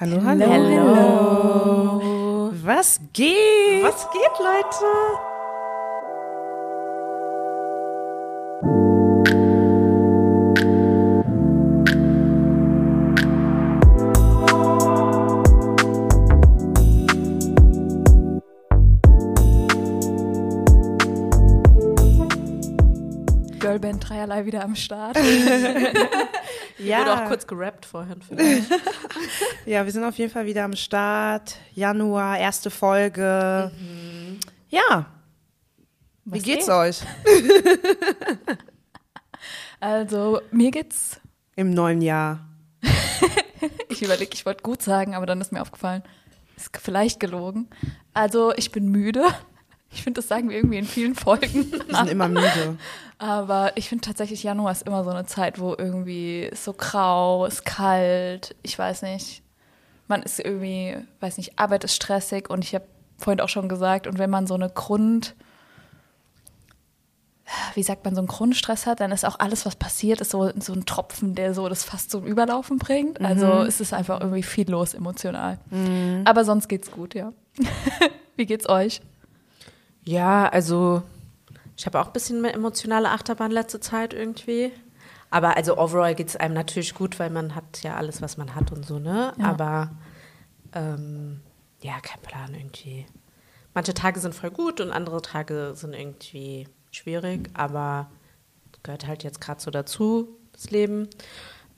Hallo, hallo. Hallo. Was geht? Was geht, Leute? Girlband dreierlei wieder am Start. ja. Wurde auch kurz gerappt vorhin. Ja, wir sind auf jeden Fall wieder am Start. Januar, erste Folge. Mhm. Ja. Wie Was geht's geht? euch? also, mir geht's. Im neuen Jahr. ich überlege, ich wollte gut sagen, aber dann ist mir aufgefallen, ist vielleicht gelogen. Also, ich bin müde. Ich finde, das sagen wir irgendwie in vielen Folgen. Wir sind immer müde. Aber ich finde tatsächlich, Januar ist immer so eine Zeit, wo irgendwie so grau, ist kalt, ich weiß nicht. Man ist irgendwie, weiß nicht, Arbeit ist stressig und ich habe vorhin auch schon gesagt, und wenn man so eine Grund, wie sagt man, so einen Grundstress hat, dann ist auch alles, was passiert, ist so, so ein Tropfen, der so das fast zum Überlaufen bringt. Also mhm. es ist einfach irgendwie viel los emotional. Mhm. Aber sonst geht's gut, ja. wie geht's euch? Ja, also ich habe auch ein bisschen mehr emotionale Achterbahn letzte Zeit irgendwie. Aber also overall geht es einem natürlich gut, weil man hat ja alles, was man hat und so, ne? Ja. Aber ähm, ja, kein Plan irgendwie. Manche Tage sind voll gut und andere Tage sind irgendwie schwierig, aber gehört halt jetzt gerade so dazu, das Leben.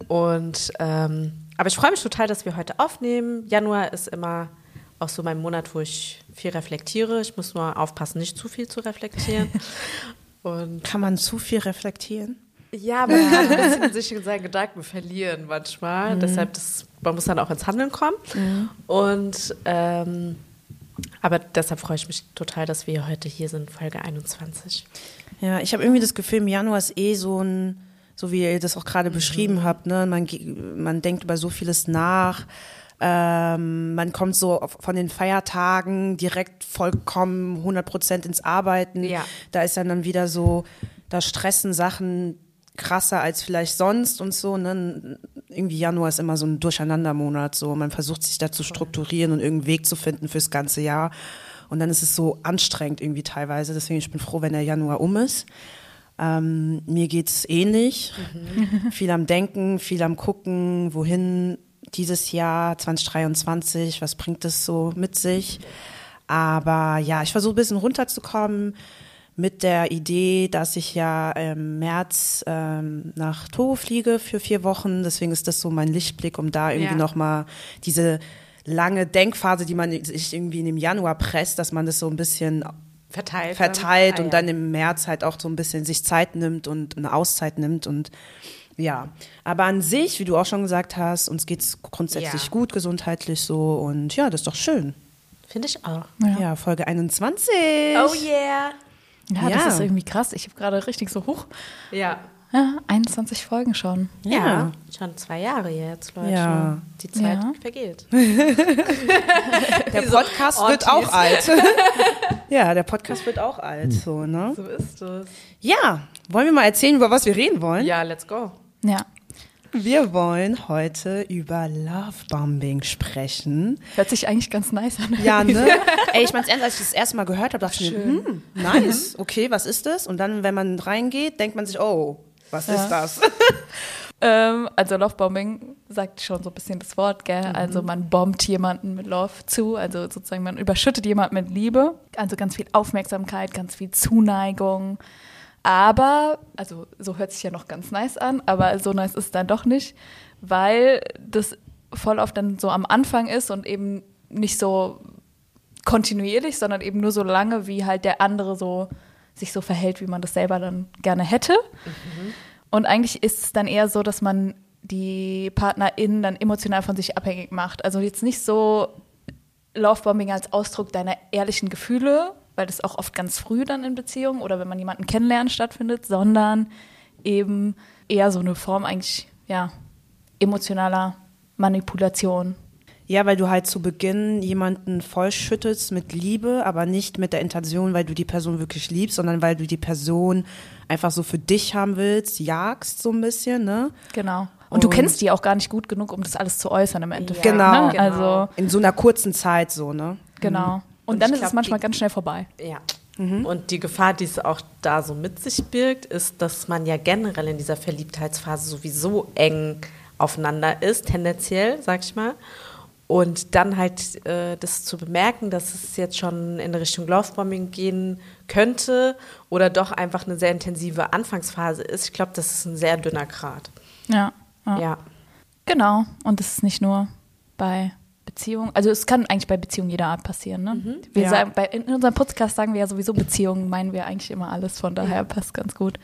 Und ähm, aber ich freue mich total, dass wir heute aufnehmen. Januar ist immer auch so mein Monat, wo ich viel reflektiere. Ich muss nur aufpassen, nicht zu viel zu reflektieren. Und Kann man zu viel reflektieren? Ja, man kann ein bisschen sich in seinen Gedanken verlieren manchmal. Mhm. Deshalb, das, man muss dann auch ins Handeln kommen. Mhm. Und ähm, aber deshalb freue ich mich total, dass wir heute hier sind, Folge 21. Ja, ich habe irgendwie das Gefühl, im Januar ist eh so ein, so wie ihr das auch gerade mhm. beschrieben habt, ne? man, man denkt über so vieles nach ähm, man kommt so von den Feiertagen direkt vollkommen 100 Prozent ins Arbeiten. Ja. Da ist dann, dann wieder so, da stressen Sachen krasser als vielleicht sonst und so. Ne? Irgendwie Januar ist immer so ein Durcheinandermonat. So. Man versucht sich da zu strukturieren und irgendeinen Weg zu finden fürs ganze Jahr. Und dann ist es so anstrengend irgendwie teilweise. Deswegen ich bin froh, wenn der Januar um ist. Ähm, mir geht's ähnlich. Mhm. Viel am Denken, viel am Gucken, wohin dieses Jahr 2023, was bringt es so mit sich? Aber ja, ich versuche ein bisschen runterzukommen mit der Idee, dass ich ja im März ähm, nach Togo fliege für vier Wochen. Deswegen ist das so mein Lichtblick, um da irgendwie ja. nochmal diese lange Denkphase, die man sich irgendwie in dem Januar presst, dass man das so ein bisschen verteilt, verteilt ah, und ja. dann im März halt auch so ein bisschen sich Zeit nimmt und eine Auszeit nimmt und ja, aber an sich, wie du auch schon gesagt hast, uns geht es grundsätzlich ja. gut, gesundheitlich so und ja, das ist doch schön. Finde ich auch. Ja. ja. Folge 21. Oh yeah. Ja, ja. das ist irgendwie krass. Ich habe gerade richtig so hoch. Ja. Ja, 21 Folgen schon. Ja, ja. schon zwei Jahre jetzt, Leute. Ja. Die Zeit ja. vergeht. der Podcast wird auch alt. ja, der Podcast wird auch alt, so, ne? So ist es. Ja, wollen wir mal erzählen, über was wir reden wollen? Ja, let's go. Ja. Wir wollen heute über Lovebombing sprechen. Hört sich eigentlich ganz nice an. Ja, ne? Ey, ich mein's ernst, als ich das erste Mal gehört habe, dachte ich mir, hm, nice, okay, was ist das? Und dann, wenn man reingeht, denkt man sich, oh, was ja. ist das? ähm, also Lovebombing sagt schon so ein bisschen das Wort, gell? Mhm. Also man bombt jemanden mit Love zu, also sozusagen man überschüttet jemanden mit Liebe. Also ganz viel Aufmerksamkeit, ganz viel Zuneigung. Aber, also so hört sich ja noch ganz nice an, aber so nice ist es dann doch nicht, weil das voll oft dann so am Anfang ist und eben nicht so kontinuierlich, sondern eben nur so lange, wie halt der andere so sich so verhält, wie man das selber dann gerne hätte. Mhm. Und eigentlich ist es dann eher so, dass man die PartnerInnen dann emotional von sich abhängig macht. Also jetzt nicht so Lovebombing als Ausdruck deiner ehrlichen Gefühle, weil das auch oft ganz früh dann in Beziehungen oder wenn man jemanden kennenlernt stattfindet, sondern eben eher so eine Form eigentlich, ja, emotionaler Manipulation. Ja, weil du halt zu Beginn jemanden vollschüttest mit Liebe, aber nicht mit der Intention, weil du die Person wirklich liebst, sondern weil du die Person einfach so für dich haben willst, jagst so ein bisschen, ne? Genau. Und du kennst die auch gar nicht gut genug, um das alles zu äußern im Endeffekt. Genau. Ne? Genau. Also, In so einer kurzen Zeit so, ne? genau. Und, Und dann ist es glaub, manchmal die- ganz schnell vorbei. Ja. Und die Gefahr, die es auch da so mit sich birgt, ist, dass man ja generell in dieser Verliebtheitsphase sowieso eng aufeinander ist, tendenziell, sag ich mal. Und dann halt äh, das zu bemerken, dass es jetzt schon in Richtung Lovebombing gehen könnte oder doch einfach eine sehr intensive Anfangsphase ist, ich glaube, das ist ein sehr dünner Grad. Ja. ja. Ja. Genau. Und das ist nicht nur bei Beziehungen. Also es kann eigentlich bei Beziehungen jeder Art passieren. Ne? Wir Ja. sagen, bei, in unserem Podcast sagen wir ja sowieso Beziehungen, meinen wir eigentlich immer alles. Von daher passt ganz gut.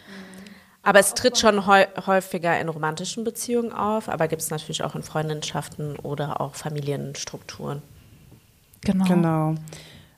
Aber es tritt schon häu häufiger in romantischen Beziehungen auf, aber gibt es natürlich auch in Freundschaften oder auch Familienstrukturen. Genau. Genau.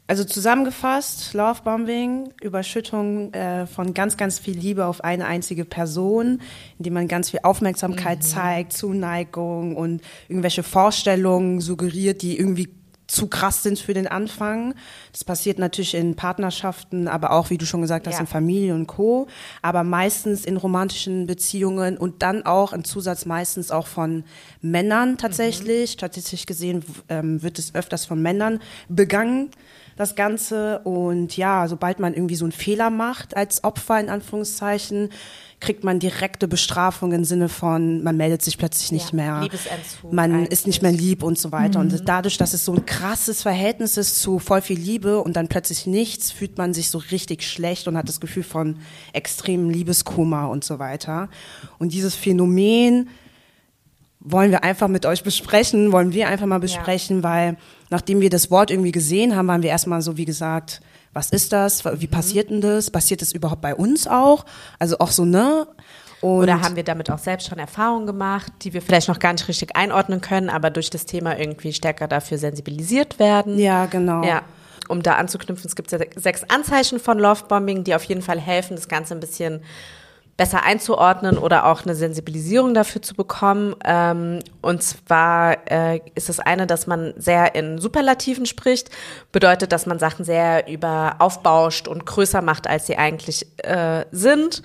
Also zusammengefasst, Lovebombing, Überschüttung äh, von ganz, ganz viel Liebe auf eine einzige Person, indem man ganz viel Aufmerksamkeit zeigt, Zuneigung und irgendwelche Vorstellungen suggeriert, die irgendwie zu krass sind für den Anfang. Das passiert natürlich in Partnerschaften, aber auch, wie du schon gesagt hast, Ja. in Familie und Co. Aber meistens in romantischen Beziehungen und dann auch im Zusatz meistens auch von Männern tatsächlich. Statistisch gesehen ähm, wird es öfters von Männern begangen, das Ganze. Und ja, sobald man irgendwie so einen Fehler macht als Opfer in Anführungszeichen, kriegt man direkte Bestrafung im Sinne von, man meldet sich plötzlich nicht Ja, mehr. Man eigentlich. ist nicht mehr lieb und so weiter. Und dadurch, dass es so ein krasses Verhältnis ist zu voll viel Liebe und dann plötzlich nichts, fühlt man sich so richtig schlecht und hat das Gefühl von extremem Liebeskummer und so weiter. Und dieses Phänomen wollen wir einfach mit euch besprechen, wollen wir einfach mal besprechen, weil nachdem wir das Wort irgendwie gesehen haben, waren wir erstmal so, wie gesagt, was ist das? Wie passiert denn das? Passiert das überhaupt bei uns auch? Also auch so, ne? Und Oder haben wir damit auch selbst schon Erfahrungen gemacht, die wir vielleicht noch gar nicht richtig einordnen können, aber durch das Thema irgendwie stärker dafür sensibilisiert werden? ja, genau. Ja. Um da anzuknüpfen, es gibt ja sechs Anzeichen von Lovebombing, die auf jeden Fall helfen, das Ganze ein bisschen besser einzuordnen oder auch eine Sensibilisierung dafür zu bekommen. Ähm, und zwar äh, ist das eine, dass man sehr in Superlativen spricht, bedeutet, dass man Sachen sehr über aufbauscht und größer macht, als sie eigentlich äh, sind.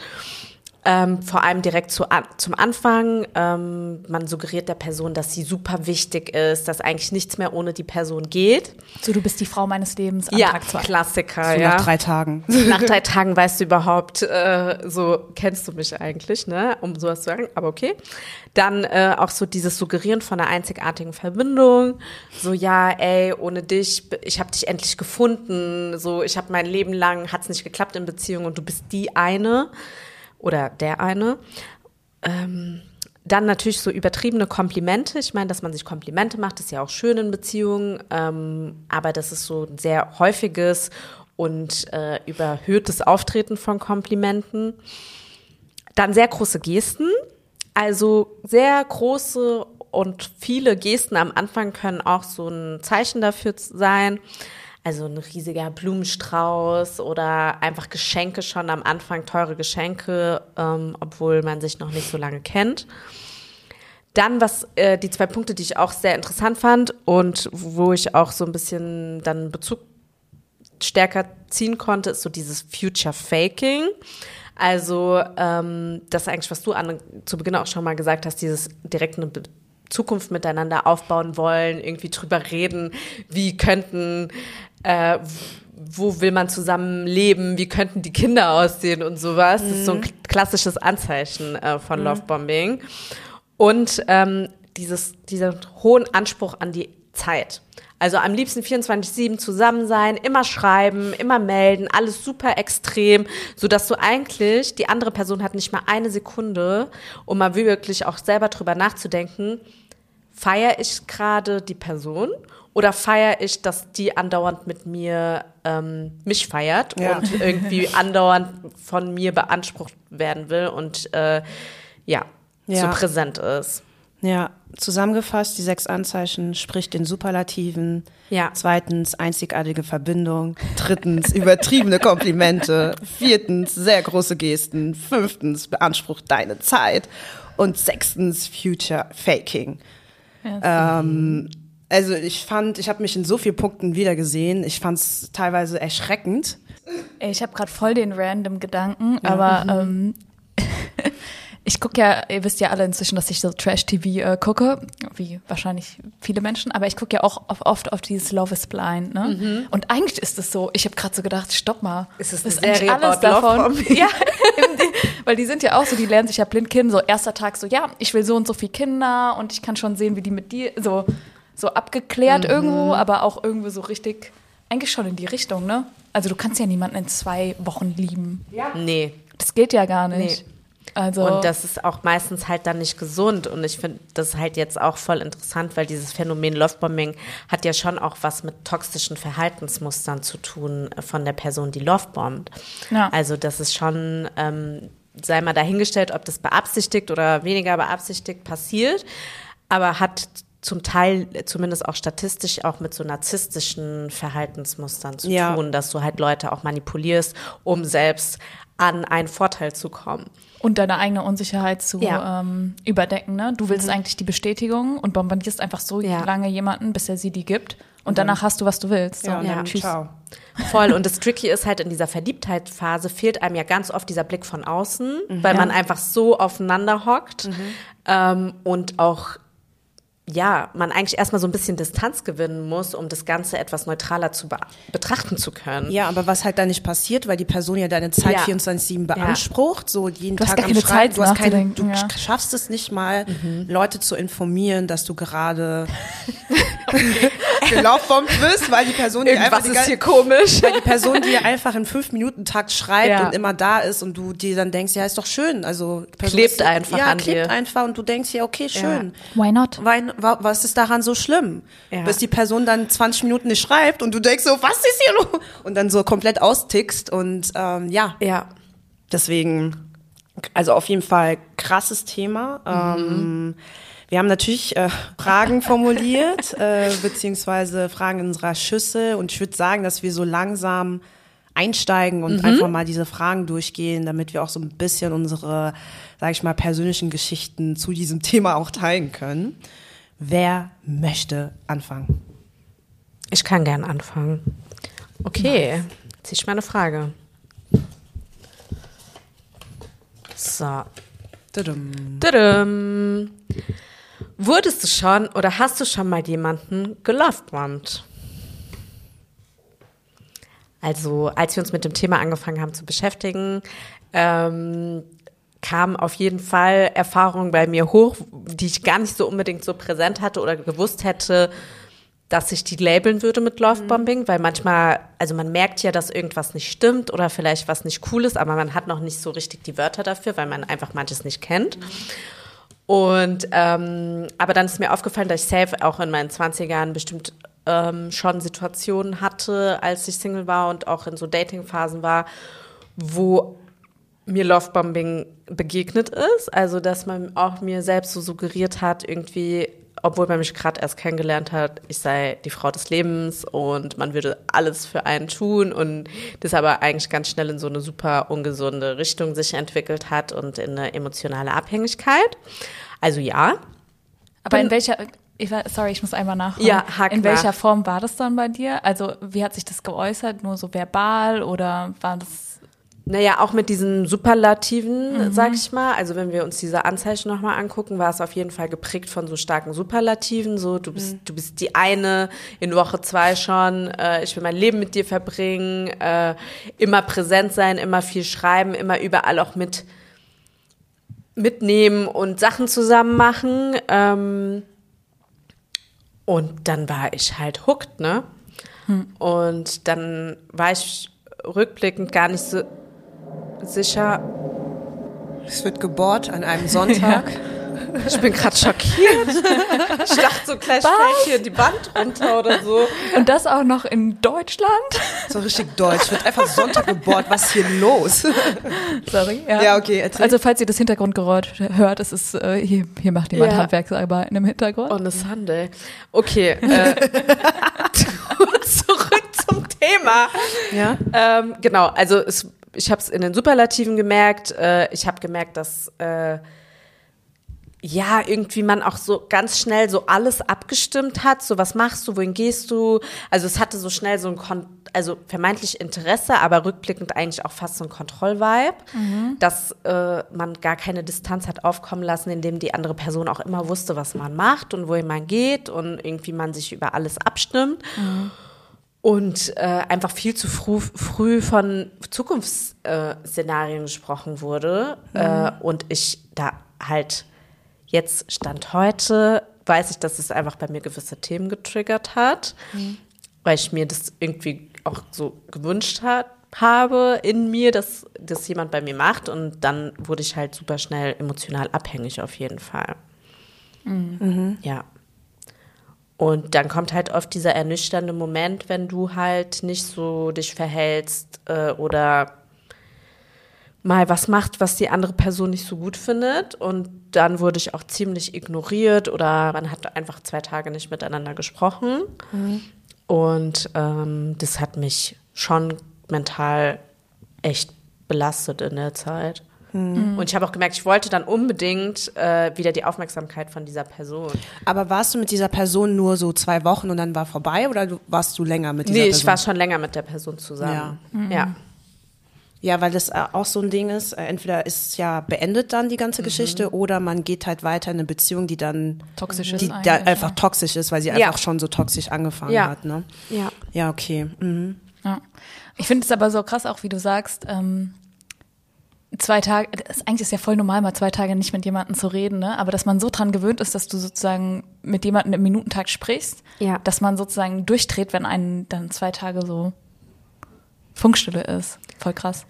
Ähm, vor allem direkt zu, an, zum Anfang. Ähm, man suggeriert der Person, dass sie super wichtig ist, dass eigentlich nichts mehr ohne die Person geht. So, du bist die Frau meines Lebens. An Ja, Tag zwei. Klassiker, So ja. nach drei Tagen. Nach drei Tagen weißt du überhaupt, äh, so kennst du mich eigentlich, ne? Um sowas zu sagen, aber okay. Dann äh, auch so dieses Suggerieren von einer einzigartigen Verbindung. So, ja, ey, ohne dich, ich habe dich endlich gefunden. So, ich habe mein Leben lang, hat's nicht geklappt in Beziehung und du bist die eine oder der eine. Ähm, dann natürlich so übertriebene Komplimente. Ich meine, dass man sich Komplimente macht, ist ja auch schön in Beziehungen, ähm, aber das ist so ein sehr häufiges und äh, überhöhtes Auftreten von Komplimenten. Dann sehr große Gesten. Also sehr große und viele Gesten am Anfang können auch so ein Zeichen dafür sein. Also ein riesiger Blumenstrauß oder einfach Geschenke schon am Anfang, teure Geschenke, ähm, obwohl man sich noch nicht so lange kennt. Dann, was äh, die zwei Punkte, die ich auch sehr interessant fand und wo ich auch so ein bisschen dann Bezug stärker ziehen konnte, ist so dieses Future Faking. Also ähm, das eigentlich, was du an, zu Beginn auch schon mal gesagt hast, dieses direkt eine Be Zukunft miteinander aufbauen wollen, irgendwie drüber reden, wie könnten, äh, wo will man zusammen leben, wie könnten die Kinder aussehen und sowas. Das ist so ein klassisches Anzeichen äh, von Lovebombing. Und ähm, dieses, diesen hohen Anspruch an die Zeit. Also am liebsten 24-7 zusammen sein, immer schreiben, immer melden, alles super extrem, sodass du eigentlich, die andere Person hat nicht mal eine Sekunde, um mal wirklich auch selber drüber nachzudenken, feiere ich gerade die Person oder feiere ich, dass die andauernd mit mir ähm, mich feiert Ja. und irgendwie andauernd von mir beansprucht werden will und äh, ja, Ja. so präsent ist. Ja, zusammengefasst, die sechs Anzeichen spricht den Superlativen. Ja. Zweitens, einzigartige Verbindung. Drittens, übertriebene Komplimente. Viertens, sehr große Gesten. Fünftens, beansprucht deine Zeit. Und sechstens, Future Faking. Ähm, also ich fand, ich habe mich in so vielen Punkten wiedergesehen. Ich fand es teilweise erschreckend. Ich habe gerade voll den random Gedanken, aber ähm, ich gucke ja, ihr wisst ja alle inzwischen, dass ich so Trash-TV äh, gucke, wie wahrscheinlich viele Menschen, aber ich gucke ja auch auf, oft auf dieses Love is Blind, ne? Mhm. Und eigentlich ist es so, ich habe gerade so gedacht, stopp mal. Ist es eine Serie about Love Ja, weil die sind ja auch so, die lernen sich ja blind kennen, so erster Tag so, ja, ich will so und so viele Kinder und ich kann schon sehen, wie die mit dir, so, so abgeklärt Mhm. irgendwo, aber auch irgendwo so richtig, eigentlich schon in die Richtung, ne? Also du kannst ja niemanden in zwei Wochen lieben. Nee. Das geht ja gar nicht. Nee. Also, Und das ist auch meistens halt dann nicht gesund. Und ich finde das halt jetzt auch voll interessant, weil dieses Phänomen Lovebombing hat ja schon auch was mit toxischen Verhaltensmustern zu tun äh, von der Person, die lovebombt. Ja. Also das ist schon, ähm, sei mal dahingestellt, ob das beabsichtigt oder weniger beabsichtigt passiert, aber hat zum Teil zumindest auch statistisch auch mit so narzisstischen Verhaltensmustern zu Ja. tun, dass du halt Leute auch manipulierst, um selbst an einen Vorteil zu kommen. und deine eigene Unsicherheit zu Ja. ähm, überdecken. Ne? Du willst eigentlich die Bestätigung und bombardierst einfach so Ja. lange jemanden, bis er sie die gibt. Und danach hast du, was du willst. So, Ja, und Ja, tschüss. ciao. Voll. Und das Tricky ist halt in dieser Verliebtheitsphase fehlt einem ja ganz oft dieser Blick von außen, weil man einfach so aufeinander hockt ähm, und auch ja, man eigentlich erstmal so ein bisschen Distanz gewinnen muss, um das Ganze etwas neutraler zu be betrachten zu können. Ja, aber was halt da nicht passiert, weil die Person ja deine Zeit Ja. 24-7 beansprucht, so jeden Du hast Tag gar am keine Schreiben. Zeit, Du, hast keine, du ja. schaffst es nicht mal, Leute zu informieren, dass du gerade gelaufbombt wirst, weil die Person die einfach die, gan- komisch. weil die Person dir einfach in fünf Minuten Takt schreibt Ja. und immer da ist und du dir dann denkst, ja, ist doch schön. Also die Person Klebt ist, einfach ja, an klebt dir. einfach und du denkst ja, okay, schön. Why not? Wa- was ist daran so schlimm? Ja. Bis die Person dann 20 Minuten nicht schreibt und du denkst so, was ist hier los? Und dann so komplett austickst und ähm, ja, Ja. deswegen, also auf jeden Fall krasses Thema. Ähm, wir haben natürlich äh, Fragen formuliert, äh, beziehungsweise Fragen in unserer Schüssel und ich würde sagen, dass wir so langsam einsteigen und einfach mal diese Fragen durchgehen, damit wir auch so ein bisschen unsere, sage ich mal, persönlichen Geschichten zu diesem Thema auch teilen können. Wer möchte anfangen? Ich kann gern anfangen. Okay, jetzt ist meine Frage. So. Tudum. Tudum. Wurdest du schon oder hast du schon mal jemanden gelovebombt? Also, als wir uns mit dem Thema angefangen haben zu beschäftigen, ähm, kamen auf jeden Fall Erfahrungen bei mir hoch, die ich gar nicht so unbedingt so präsent hatte oder gewusst hätte, dass ich die labeln würde mit Lovebombing, weil manchmal, also man merkt ja, dass irgendwas nicht stimmt oder vielleicht was nicht cool ist, aber man hat noch nicht so richtig die Wörter dafür, weil man einfach manches nicht kennt. Und ähm, aber dann ist mir aufgefallen, dass ich safe auch in meinen 20ern bestimmt ähm, schon Situationen hatte, als ich Single war und auch in so Datingphasen war, wo mir Lovebombing begegnet ist. Also dass man auch mir selbst so suggeriert hat, irgendwie, obwohl man mich gerade erst kennengelernt hat, ich sei die Frau des Lebens und man würde alles für einen tun und das aber eigentlich ganz schnell in so eine super ungesunde Richtung sich entwickelt hat und in eine emotionale Abhängigkeit. Also ja, Aber in welcher, war, sorry, ich muss einmal nachfragen. Ja, hak In welcher nach. Form war das dann bei dir? Also, wie hat sich das geäußert? Nur so verbal oder war das Naja, auch mit diesen Superlativen, sag ich mal. Also wenn wir uns diese Anzeichen nochmal angucken, war es auf jeden Fall geprägt von so starken Superlativen. So, du bist, du bist die eine in Woche zwei schon, äh, ich will mein Leben mit dir verbringen, äh, immer präsent sein, immer viel schreiben, immer überall auch mit mitnehmen und Sachen zusammen machen. Ähm, und dann war ich halt hooked, ne? Und dann war ich rückblickend gar nicht so sicher. Es wird gebohrt an einem Sonntag. Ich bin gerade schockiert. Ich dachte so, gleich fällt hier die Wand runter oder so. Und das auch noch in Deutschland? So richtig deutsch. Wird einfach Sonntag gebohrt. Was ist hier los? Sorry. Ja, okay, erzähl. Also, falls ihr das Hintergrundgeräusch hört, es ist, äh, hier, hier macht jemand Ja. Handwerksarbeiten im Hintergrund. On a Sunday. Okay. Äh, zurück zum Thema. ja? Ähm, genau, also es, ich habe es in den Superlativen gemerkt. Äh, ich habe gemerkt, dass äh, ja, irgendwie man auch so ganz schnell so alles abgestimmt hat, so was machst du, wohin gehst du? Also es hatte so schnell so ein, Kon also vermeintlich Interesse, aber rückblickend eigentlich auch fast so ein Kontrollvibe, dass äh, man gar keine Distanz hat aufkommen lassen, indem die andere Person auch immer wusste, was man macht und wohin man geht und irgendwie man sich über alles abstimmt. Und äh, einfach viel zu früh, früh von Zukunftsszenarien gesprochen wurde. Äh, und ich da halt jetzt Stand heute weiß ich, dass es einfach bei mir gewisse Themen getriggert hat, weil ich mir das irgendwie auch so gewünscht hat, habe in mir, dass das jemand bei mir macht und dann wurde ich halt super schnell emotional abhängig auf jeden Fall. Ja. Und dann kommt halt oft dieser ernüchternde Moment, wenn du halt nicht so dich verhältst äh, oder mal was macht, was die andere Person nicht so gut findet. Und dann wurde ich auch ziemlich ignoriert oder man hat einfach zwei Tage nicht miteinander gesprochen. Und ähm, das hat mich schon mental echt belastet in der Zeit. Und ich habe auch gemerkt, ich wollte dann unbedingt äh, wieder die Aufmerksamkeit von dieser Person. Aber warst du mit dieser Person nur so zwei Wochen und dann war vorbei oder du, warst du länger mit dieser Nee, Person? ich war schon länger mit der Person zusammen. Ja. Ja, weil das äh, auch so ein Ding ist, äh, entweder ist ja beendet dann die Mhm. ganze Geschichte oder man geht halt weiter in eine Beziehung, die dann Toxisch ist die da einfach ja. toxisch ist, weil sie Ja. einfach schon so toxisch angefangen Ja. hat, ne? Ja. Ja, okay. Mhm. Ja. Ich finde es aber so krass, auch wie du sagst, ähm, zwei Tage, das, eigentlich ist ja voll normal, mal zwei Tage nicht mit jemandem zu reden, ne? aber dass man so dran gewöhnt ist, dass du sozusagen mit jemandem im Minutentag sprichst, Ja. dass man sozusagen durchdreht, wenn einen dann zwei Tage so Funkstille ist. Voll krass.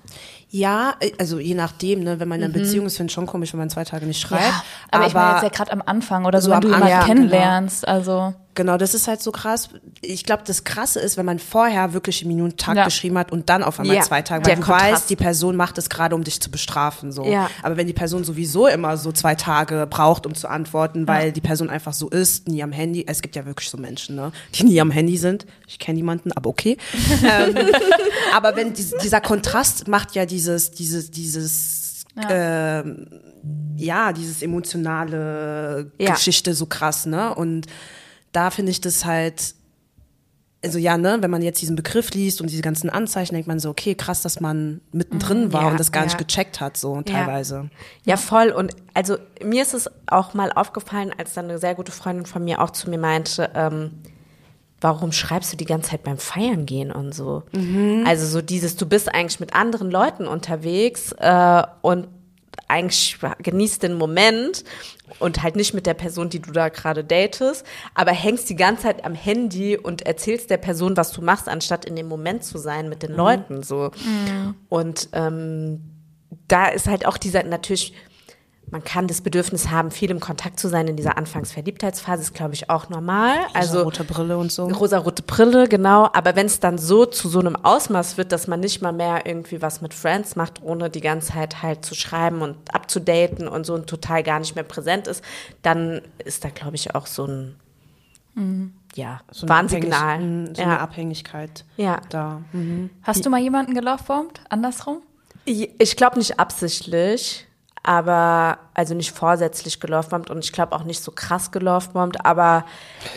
Ja, äh, also je nachdem, ne, wenn man in einer Beziehung ist, finde ich schon komisch, wenn man zwei Tage nicht schreibt. Mhm. Ja, aber, ich meine jetzt ja gerade am Anfang oder so, So wenn am du jemanden Anfang, kennenlernst, also Genau, das ist halt so krass. Ich glaube, das Krasse ist, wenn man vorher wirklich im Minutentag Ja. geschrieben hat und dann auf einmal Ja, zwei Tage, der weil du Kontrast. weißt, die Person macht es gerade, um dich zu bestrafen. So. Ja. Aber wenn die Person sowieso immer so zwei Tage braucht, um zu antworten, weil die Person einfach so ist, nie am Handy, es gibt ja wirklich so Menschen, ne, die nie am Handy sind. Ich kenne niemanden, aber okay. ähm, aber wenn dies, dieser Kontrast macht ja dieses, dieses, dieses ähm, ja, dieses emotionale Ja. Geschichte so krass, ne? Und da finde ich das halt, also ja, ne, wenn man jetzt diesen Begriff liest und diese ganzen Anzeichen, denkt man so, okay, krass, dass man mittendrin war Ja, und das gar nicht ja. gecheckt hat, so Ja. teilweise. Ja, voll. Und also mir ist es auch mal aufgefallen, als dann eine sehr gute Freundin von mir auch zu mir meinte, ähm, warum schreibst du die ganze Zeit beim Feiern gehen und so? Also so dieses, du bist eigentlich mit anderen Leuten unterwegs äh, und eigentlich genießt den Moment und halt nicht mit der Person, die du da gerade datest, aber hängst die ganze Zeit am Handy und erzählst der Person, was du machst, anstatt in dem Moment zu sein mit den Leuten so. Und ähm, da ist halt auch dieser natürlich, man kann das Bedürfnis haben, viel im Kontakt zu sein in dieser Anfangsverliebtheitsphase, ist glaube ich auch normal. Also rote Brille und so. rosarote Brille, genau. Aber wenn es dann so zu so einem Ausmaß wird, dass man nicht mal mehr irgendwie was mit Friends macht, ohne die ganze Zeit halt zu schreiben und abzudaten und so und total gar nicht mehr präsent ist, dann ist da glaube ich auch so ein ja, So eine Warnsignal. Abhängig- mm, So eine ja. Abhängigkeit ja. da. Mhm. hast du mal jemanden gelovebombt? Andersrum? Ich glaube nicht absichtlich, aber also nicht vorsätzlich gelovebombt und ich glaube auch nicht so krass gelovebombt, aber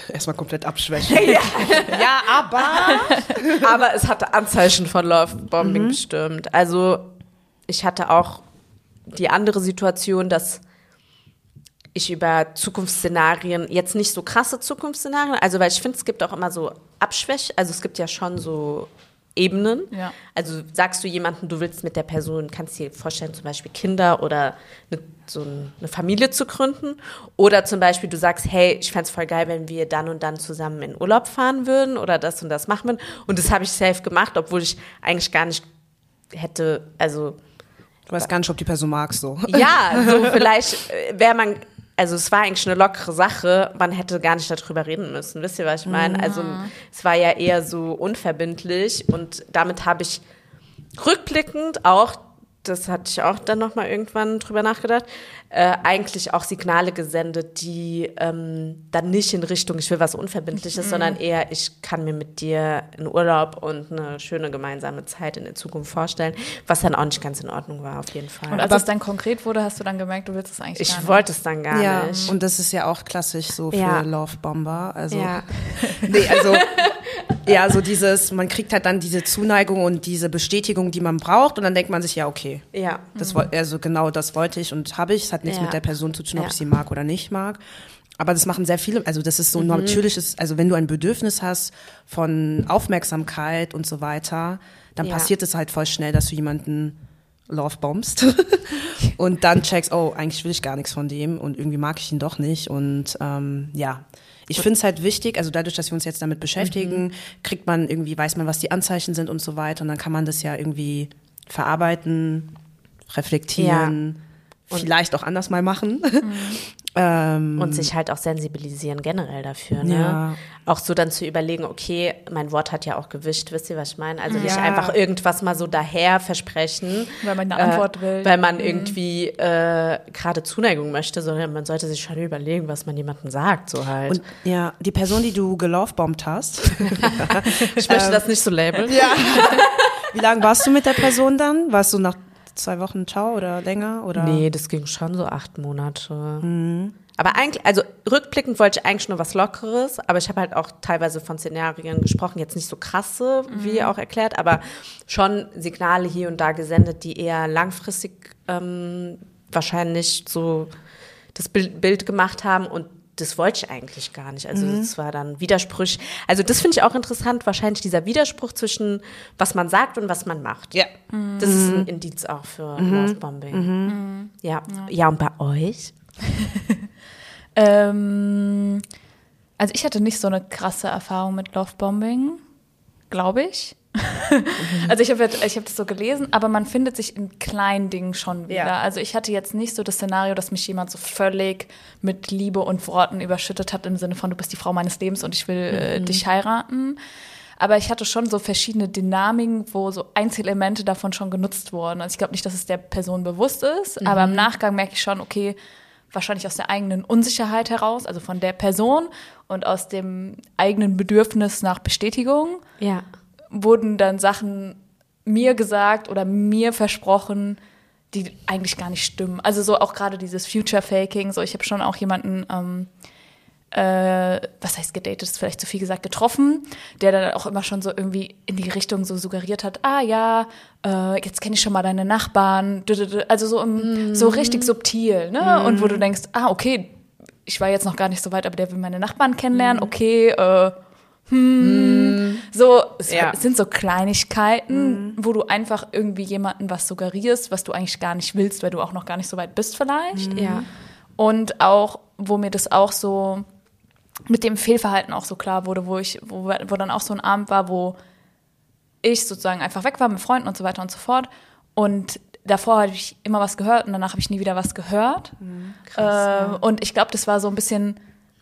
Erstmal komplett abschwächen. ja. aber. aber es hatte Anzeichen von Lovebombing bestimmt. Also ich hatte auch die andere Situation, dass ich über Zukunftsszenarien, jetzt nicht so krasse Zukunftsszenarien, also weil ich finde, es gibt auch immer so Abschwäch, also es gibt ja schon so Ebenen. Ja. Also sagst du jemanden, du willst mit der Person, kannst dir vorstellen, zum Beispiel Kinder oder eine, so eine Familie zu gründen. Oder zum Beispiel du sagst, hey, ich fänd's voll geil, wenn wir dann und dann zusammen in Urlaub fahren würden oder das und das machen würden. Und das habe ich safe gemacht, obwohl ich eigentlich gar nicht hätte, also Du weißt gar nicht, ob die Person magst, so. ja, so vielleicht wäre man, also es war eigentlich eine lockere Sache, man hätte gar nicht darüber reden müssen. Wisst ihr, was ich meine? Also es war ja eher so unverbindlich und damit habe ich rückblickend auch das hatte ich auch dann nochmal irgendwann drüber nachgedacht, äh, eigentlich auch Signale gesendet, die ähm, dann nicht in Richtung, ich will was Unverbindliches, mhm. sondern eher, ich kann mir mit dir einen Urlaub und eine schöne gemeinsame Zeit in der Zukunft vorstellen, was dann auch nicht ganz in Ordnung war, auf jeden Fall. Und als Aber es dann konkret wurde, hast du dann gemerkt, du willst es eigentlich ich gar nicht? Ich wollte es dann gar ja, nicht. Und das ist ja auch klassisch so für ja. Love Bomber. Also, ja. nee, also ja, so dieses, man kriegt halt dann diese Zuneigung und diese Bestätigung, die man braucht und dann denkt man sich, ja, okay. Ja. Das, also genau das wollte ich und habe ich. Es hat nichts ja. mit der Person zu tun, ob ja. ich sie mag oder nicht mag. Aber das machen sehr viele, also das ist so mhm. natürliches, also wenn du ein Bedürfnis hast von Aufmerksamkeit und so weiter, dann ja. passiert es halt voll schnell, dass du jemanden love bombst und dann checkst, oh, eigentlich will ich gar nichts von dem und irgendwie mag ich ihn doch nicht und ähm, ja, ich finde es halt wichtig, also dadurch, dass wir uns jetzt damit beschäftigen, mhm. kriegt man irgendwie, weiß man, was die Anzeichen sind und so weiter. Und dann kann man das ja irgendwie verarbeiten, reflektieren, ja. Vielleicht auch anders mal machen. Mhm. Ähm, und sich halt auch sensibilisieren generell dafür. Ne? Ja. Auch so dann zu überlegen, okay, mein Wort hat ja auch gewischt, wisst ihr, was ich meine? Also nicht einfach irgendwas mal so daher versprechen. Weil man eine Antwort äh, will. Weil man mhm. irgendwie äh, gerade Zuneigung möchte, sondern man sollte sich schon überlegen, was man jemandem sagt, so halt. Und ja, die Person, die du gelaufbombt hast. ich möchte ähm, das nicht so labeln. Ja. Wie lange warst du mit der Person dann? Warst du nach zwei Wochen ciao oder länger? Oder? Nee, das ging schon so acht Monate. Mhm. Aber eigentlich, also rückblickend wollte ich eigentlich nur was Lockeres, aber ich habe halt auch teilweise von Szenarien gesprochen, jetzt nicht so krasse, wie mhm. auch erklärt, aber schon Signale hier und da gesendet, die eher langfristig ähm, wahrscheinlich so das Bild gemacht haben und das wollte ich eigentlich gar nicht. Also mhm. das war dann Widerspruch. Also das finde ich auch interessant, wahrscheinlich dieser Widerspruch zwischen was man sagt und was man macht. Ja. Mhm. Das ist ein Indiz auch für mhm. Lovebombing. Mhm. Ja. ja. Ja, und bei euch? ähm, also ich hatte nicht so eine krasse Erfahrung mit Lovebombing, glaube ich. also ich habe ich hab das so gelesen, aber man findet sich in kleinen Dingen schon wieder. Ja. Also ich hatte jetzt nicht so das Szenario, dass mich jemand so völlig mit Liebe und Worten überschüttet hat im Sinne von du bist die Frau meines Lebens und ich will äh, mhm. dich heiraten. Aber ich hatte schon so verschiedene Dynamiken, wo so Einzelelemente davon schon genutzt wurden. Also ich glaube nicht, dass es der Person bewusst ist, mhm. aber im Nachgang merke ich schon, okay, wahrscheinlich aus der eigenen Unsicherheit heraus, also von der Person und aus dem eigenen Bedürfnis nach Bestätigung. Ja wurden dann Sachen mir gesagt oder mir versprochen, die eigentlich gar nicht stimmen. Also so auch gerade dieses Future Faking. So, ich habe schon auch jemanden, ähm, äh, was heißt gedatet, ist vielleicht zu viel gesagt, getroffen, der dann auch immer schon so irgendwie in die Richtung so suggeriert hat, ah ja, äh, jetzt kenne ich schon mal deine Nachbarn. Also so, im, mm. so richtig subtil, ne? Mm. Und wo du denkst, ah, okay, ich war jetzt noch gar nicht so weit, aber der will meine Nachbarn kennenlernen, mm. okay, äh, hm, mm. so, es ja. sind so Kleinigkeiten, mm. wo du einfach irgendwie jemanden was suggerierst, was du eigentlich gar nicht willst, weil du auch noch gar nicht so weit bist vielleicht. Mm. Ja. Und auch, wo mir das auch so mit dem Fehlverhalten auch so klar wurde, wo ich, wo, wo dann auch so ein Abend war, wo ich sozusagen einfach weg war mit Freunden und so weiter und so fort. Und davor habe ich immer was gehört und danach habe ich nie wieder was gehört. Mhm, krass, äh, ja. Und ich glaube, das war so ein bisschen,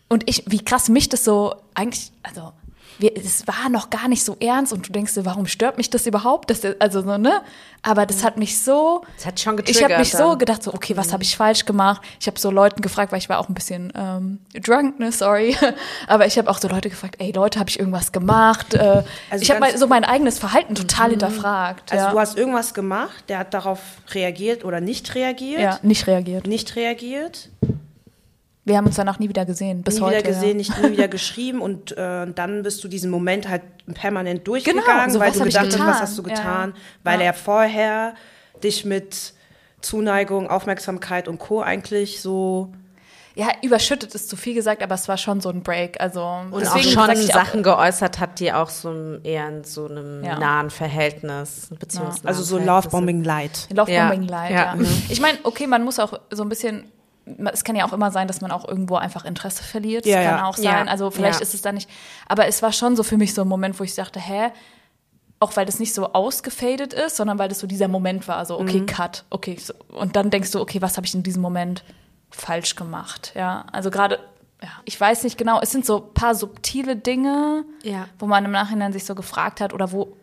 und ich, wie krass mich das so eigentlich, also wir, es war noch gar nicht so ernst und du denkst dir, warum stört mich das überhaupt? Das, also so, ne? Aber das hat mich so. Das hat schon getriggert. Ich habe mich dann. so gedacht, so, okay, was mhm. habe ich falsch gemacht? Ich habe so Leuten gefragt, weil ich war auch ein bisschen ähm, drunk, ne, sorry. Aber ich habe auch so Leute gefragt, ey Leute, habe ich irgendwas gemacht? Äh, also ich habe so mein eigenes Verhalten total mhm. hinterfragt. Also ja. du hast irgendwas gemacht, der hat darauf reagiert oder nicht reagiert? Ja, nicht reagiert. Nicht reagiert. Wir haben uns danach nie wieder gesehen, bis nie heute. Nie wieder gesehen, ja. nicht nie wieder geschrieben und äh, dann bist du diesen Moment halt permanent durchgegangen, genau, so weil du gedacht hast, was hast du getan, ja. weil ja. er vorher dich mit Zuneigung, Aufmerksamkeit und Co. eigentlich so ja, überschüttet ist zu viel gesagt, aber es war schon so ein Break. Also und auch schon Sachen auch, geäußert hat, die auch so eher in so einem ja. nahen Verhältnis, ja. also so Lovebombing Light. Lovebombing ja. Light. Ja. Ich meine, okay, man muss auch so ein bisschen es kann ja auch immer sein, dass man auch irgendwo einfach Interesse verliert. Das ja, kann ja. auch sein. Ja. Also vielleicht ist es da nicht. Aber es war schon so für mich so ein Moment, wo ich dachte, hä? Auch weil das nicht so ausgefadet ist, sondern weil das so dieser Moment war, so okay, mhm. Cut, okay. So. Und dann denkst du, okay, was habe ich in diesem Moment falsch gemacht? Ja, also gerade, ich weiß nicht genau, es sind so ein paar subtile Dinge, wo man im Nachhinein sich so gefragt hat oder wo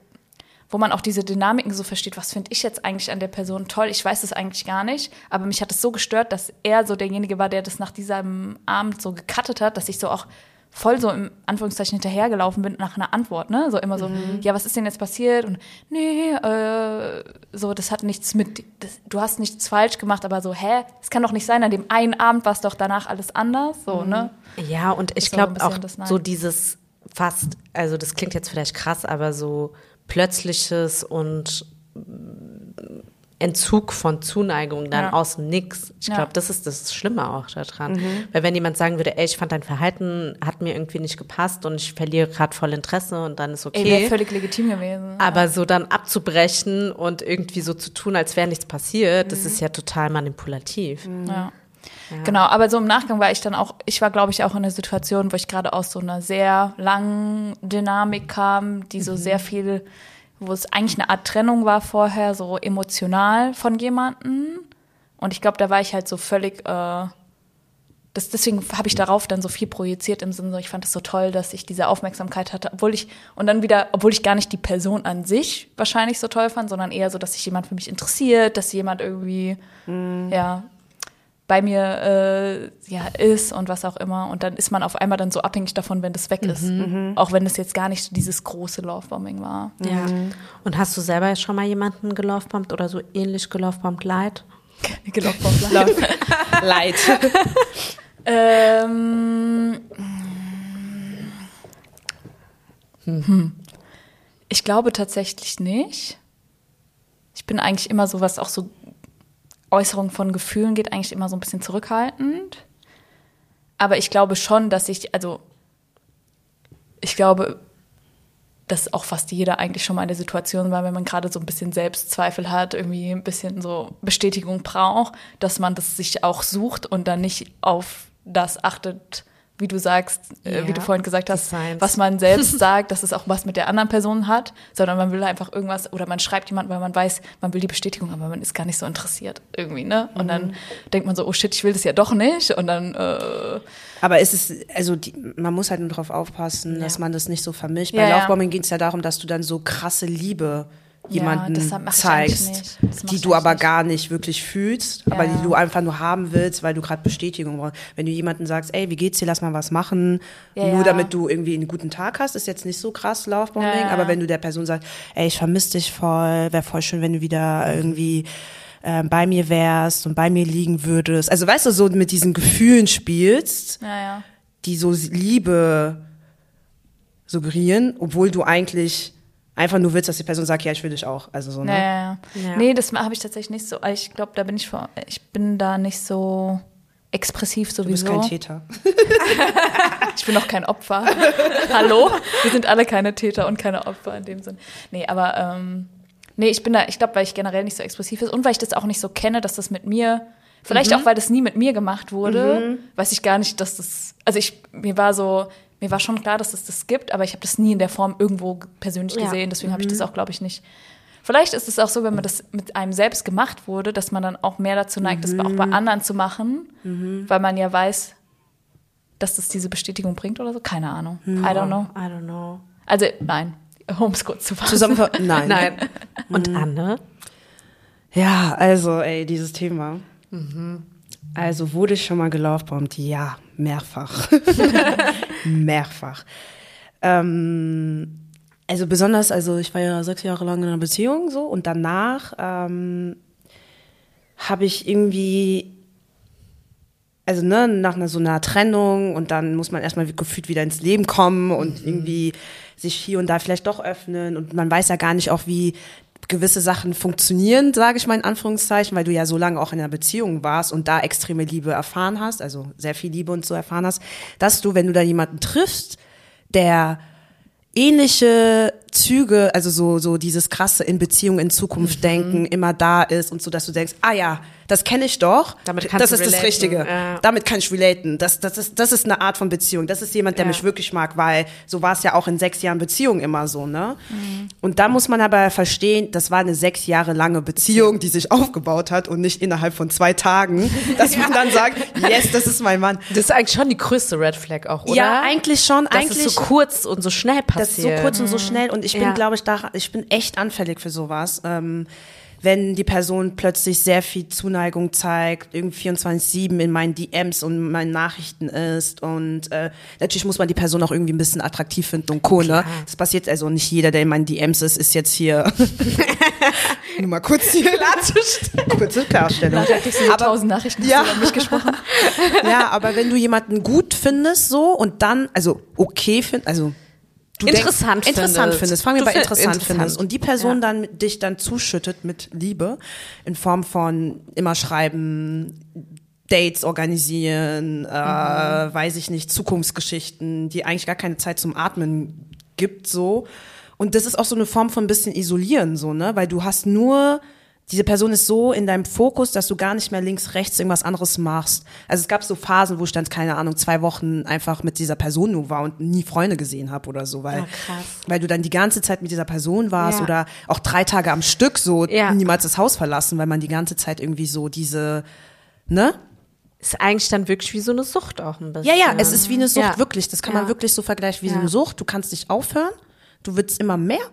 wo man auch diese Dynamiken so versteht, was finde ich jetzt eigentlich an der Person toll, ich weiß es eigentlich gar nicht, aber mich hat es so gestört, dass er so derjenige war, der das nach diesem Abend so gecuttet hat, dass ich so auch voll so im Anführungszeichen hinterhergelaufen bin nach einer Antwort, ne? So immer so, Mhm. ja, was ist denn jetzt passiert? Und nee, äh, so, das hat nichts mit, das, du hast nichts falsch gemacht, aber so, hä, es kann doch nicht sein, an dem einen Abend war es doch danach alles anders, so, ne? Ja, und ich glaube auch so dieses fast, also das klingt jetzt vielleicht krass, aber so plötzliches und mm, Entzug von Zuneigung dann Ja. aus dem Nix. Ich Ja. glaube, das ist das Schlimme auch daran. Weil wenn jemand sagen würde, ey, ich fand dein Verhalten hat mir irgendwie nicht gepasst und ich verliere gerade voll Interesse und dann ist Ey, wäre okay. völlig legitim gewesen. Aber so dann abzubrechen und irgendwie so zu tun, als wäre nichts passiert, das ist ja total manipulativ. Ja. Genau, aber so im Nachgang war ich dann auch, ich war, glaube ich, auch in einer Situation, wo ich gerade aus so einer sehr langen Dynamik kam, die so sehr viel, wo es eigentlich eine Art Trennung war vorher, so emotional von jemandem. Und ich glaube, da war ich halt so völlig, äh, das, deswegen habe ich darauf dann so viel projiziert im Sinne, ich fand es so toll, dass ich diese Aufmerksamkeit hatte, obwohl ich, und dann wieder, obwohl ich gar nicht die Person an sich wahrscheinlich so toll fand, sondern eher so, dass sich jemand für mich interessiert, dass jemand irgendwie, ja, bei mir äh, ja ist und was auch immer. Und dann ist man auf einmal dann so abhängig davon, wenn das weg ist. Auch wenn es jetzt gar nicht dieses große Lovebombing war. Ja. Und hast du selber schon mal jemanden gelovebombt oder so ähnlich gelovebombt leid? Gelovebombt. Leid. ähm, hm. Ich glaube tatsächlich nicht. Ich bin eigentlich immer so, was auch so Äußerung von Gefühlen geht, eigentlich immer so ein bisschen zurückhaltend. Aber ich glaube schon, dass ich, also ich glaube, dass auch fast jeder eigentlich schon mal in der Situation war, wenn man gerade so ein bisschen Selbstzweifel hat, irgendwie ein bisschen so Bestätigung braucht, dass man das sich auch sucht und dann nicht auf das achtet, wie du sagst, äh, wie Ja, du vorhin gesagt hast, was man selbst sagt, dass es auch was mit der anderen Person hat, sondern man will einfach irgendwas oder man schreibt jemand, weil man weiß, man will die Bestätigung, aber man ist gar nicht so interessiert irgendwie, ne? Und dann denkt man so, oh shit, ich will das ja doch nicht und dann äh, Aber es ist, also die, man muss halt nur darauf aufpassen, dass man das nicht so vermischt. Bei Ja, ja. Lovebombing geht es ja darum, dass du dann so krasse Liebe Ja, jemanden eigentlich zeigst, die du aber nicht. gar nicht wirklich fühlst, aber Ja. die du einfach nur haben willst, weil du gerade Bestätigung brauchst. Wenn du jemanden sagst, ey, wie geht's dir, lass mal was machen, Ja, nur ja. damit du irgendwie einen guten Tag hast, ist jetzt nicht so krass Lovebombing, Ja, ja. aber wenn du der Person sagst, ey, ich vermisse dich voll, wäre voll schön, wenn du wieder irgendwie ähm, bei mir wärst und bei mir liegen würdest. Also weißt du, so mit diesen Gefühlen spielst, ja, ja. die so Liebe suggerieren, obwohl du eigentlich einfach nur willst, dass die Person sagt, ja, ich will dich auch. Also so, ne? Ja, ja, ja. Ja. Nee, das habe ich tatsächlich nicht so. Ich glaube, da bin ich vor, ich bin da nicht so expressiv Du bist sowieso. kein Täter. Ich bin auch kein Opfer. Hallo? Wir sind alle keine Täter und keine Opfer in dem Sinn. Nee, aber ähm, nee, ich bin da, ich glaube, weil ich generell nicht so expressiv ist und weil ich das auch nicht so kenne, dass das mit mir, vielleicht auch, weil das nie mit mir gemacht wurde, weiß ich gar nicht, dass das, also ich, mir war so, mir war schon klar, dass es das gibt, aber ich habe das nie in der Form irgendwo persönlich Ja. gesehen, deswegen habe ich das auch, glaube ich, nicht. Vielleicht ist es auch so, wenn man das mit einem selbst gemacht wurde, dass man dann auch mehr dazu neigt, das auch bei anderen zu machen, weil man ja weiß, dass das diese Bestätigung bringt oder so. Keine Ahnung. I don't know. I don't know. Also nein, es kurz zu fassen. Zusammenfassen? Nein. Nein. Und Anne? Ja, also, ey, dieses Thema. Also, wurde ich schon mal gelovebombt? Ja, mehrfach. mehrfach. Ähm, also besonders, also ich war ja sechs Jahre lang in einer Beziehung so und danach ähm, habe ich irgendwie, also ne, nach einer so einer Trennung und dann muss man erstmal gefühlt wieder ins Leben kommen und irgendwie sich hier und da vielleicht doch öffnen und man weiß ja gar nicht auch, wie gewisse Sachen funktionieren, sage ich mal in Anführungszeichen, weil du ja so lange auch in einer Beziehung warst und da extreme Liebe erfahren hast, also sehr viel Liebe und so erfahren hast, dass du, wenn du da jemanden triffst, der ähnliche Züge, also so, so dieses krasse in Beziehung, in Zukunft denken, immer da ist und so, dass du denkst, ah ja, das kenne ich doch. Damit das ist das relaten, Richtige. ja. Damit kann ich relaten. Das, das, ist, das ist eine Art von Beziehung. Das ist jemand, der Ja. mich wirklich mag, weil so war es ja auch in sechs Jahren Beziehung immer so, ne? Mhm. Und da muss man aber verstehen, das war eine sechs Jahre lange Beziehung, die sich aufgebaut hat und nicht innerhalb von zwei Tagen, dass man dann sagt, yes, das ist mein Mann. Das ist eigentlich schon die größte Red Flag auch, oder? Ja, eigentlich schon. Dass eigentlich es so kurz und so schnell Das ist so passiert. kurz und so schnell und ich bin, glaube ich, da, ich bin echt anfällig für sowas. Ähm, wenn die Person plötzlich sehr viel Zuneigung zeigt, irgendwie 24-7 in meinen DMs und meinen Nachrichten ist und äh, natürlich muss man die Person auch irgendwie ein bisschen attraktiv finden und Co. Ne? Das passiert also nicht jeder, der in meinen DMs ist, ist jetzt hier nur mal kurz hier kurze Klarstellung. So tausend Nachrichten Ja. über mich gesprochen. Ja, aber wenn du jemanden gut findest so und dann, also okay findest, also du Interessant denkst, interessant findest. findest, fangen wir bei find- interessant, interessant. findest und die Person Ja. dann dich dann zuschüttet mit Liebe in Form von immer schreiben, Dates organisieren, äh, Mhm. weiß ich nicht, Zukunftsgeschichten, die eigentlich gar keine Zeit zum Atmen gibt so und das ist auch so eine Form von ein bisschen isolieren so, ne, weil du hast nur diese Person ist so in deinem Fokus, dass du gar nicht mehr links, rechts irgendwas anderes machst. Also es gab so Phasen, wo ich dann, keine Ahnung, zwei Wochen einfach mit dieser Person nur war und nie Freunde gesehen habe oder so, weil, Ja, krass. weil du dann die ganze Zeit mit dieser Person warst Ja. oder auch drei Tage am Stück so Ja. niemals das Haus verlassen, weil man die ganze Zeit irgendwie so diese, ne? Ist eigentlich dann wirklich wie so eine Sucht auch ein bisschen. Ja, ja, es ist wie eine Sucht, Ja. wirklich. Das kann man wirklich so vergleichen wie so eine Sucht. Du kannst nicht aufhören. Du willst immer mehr.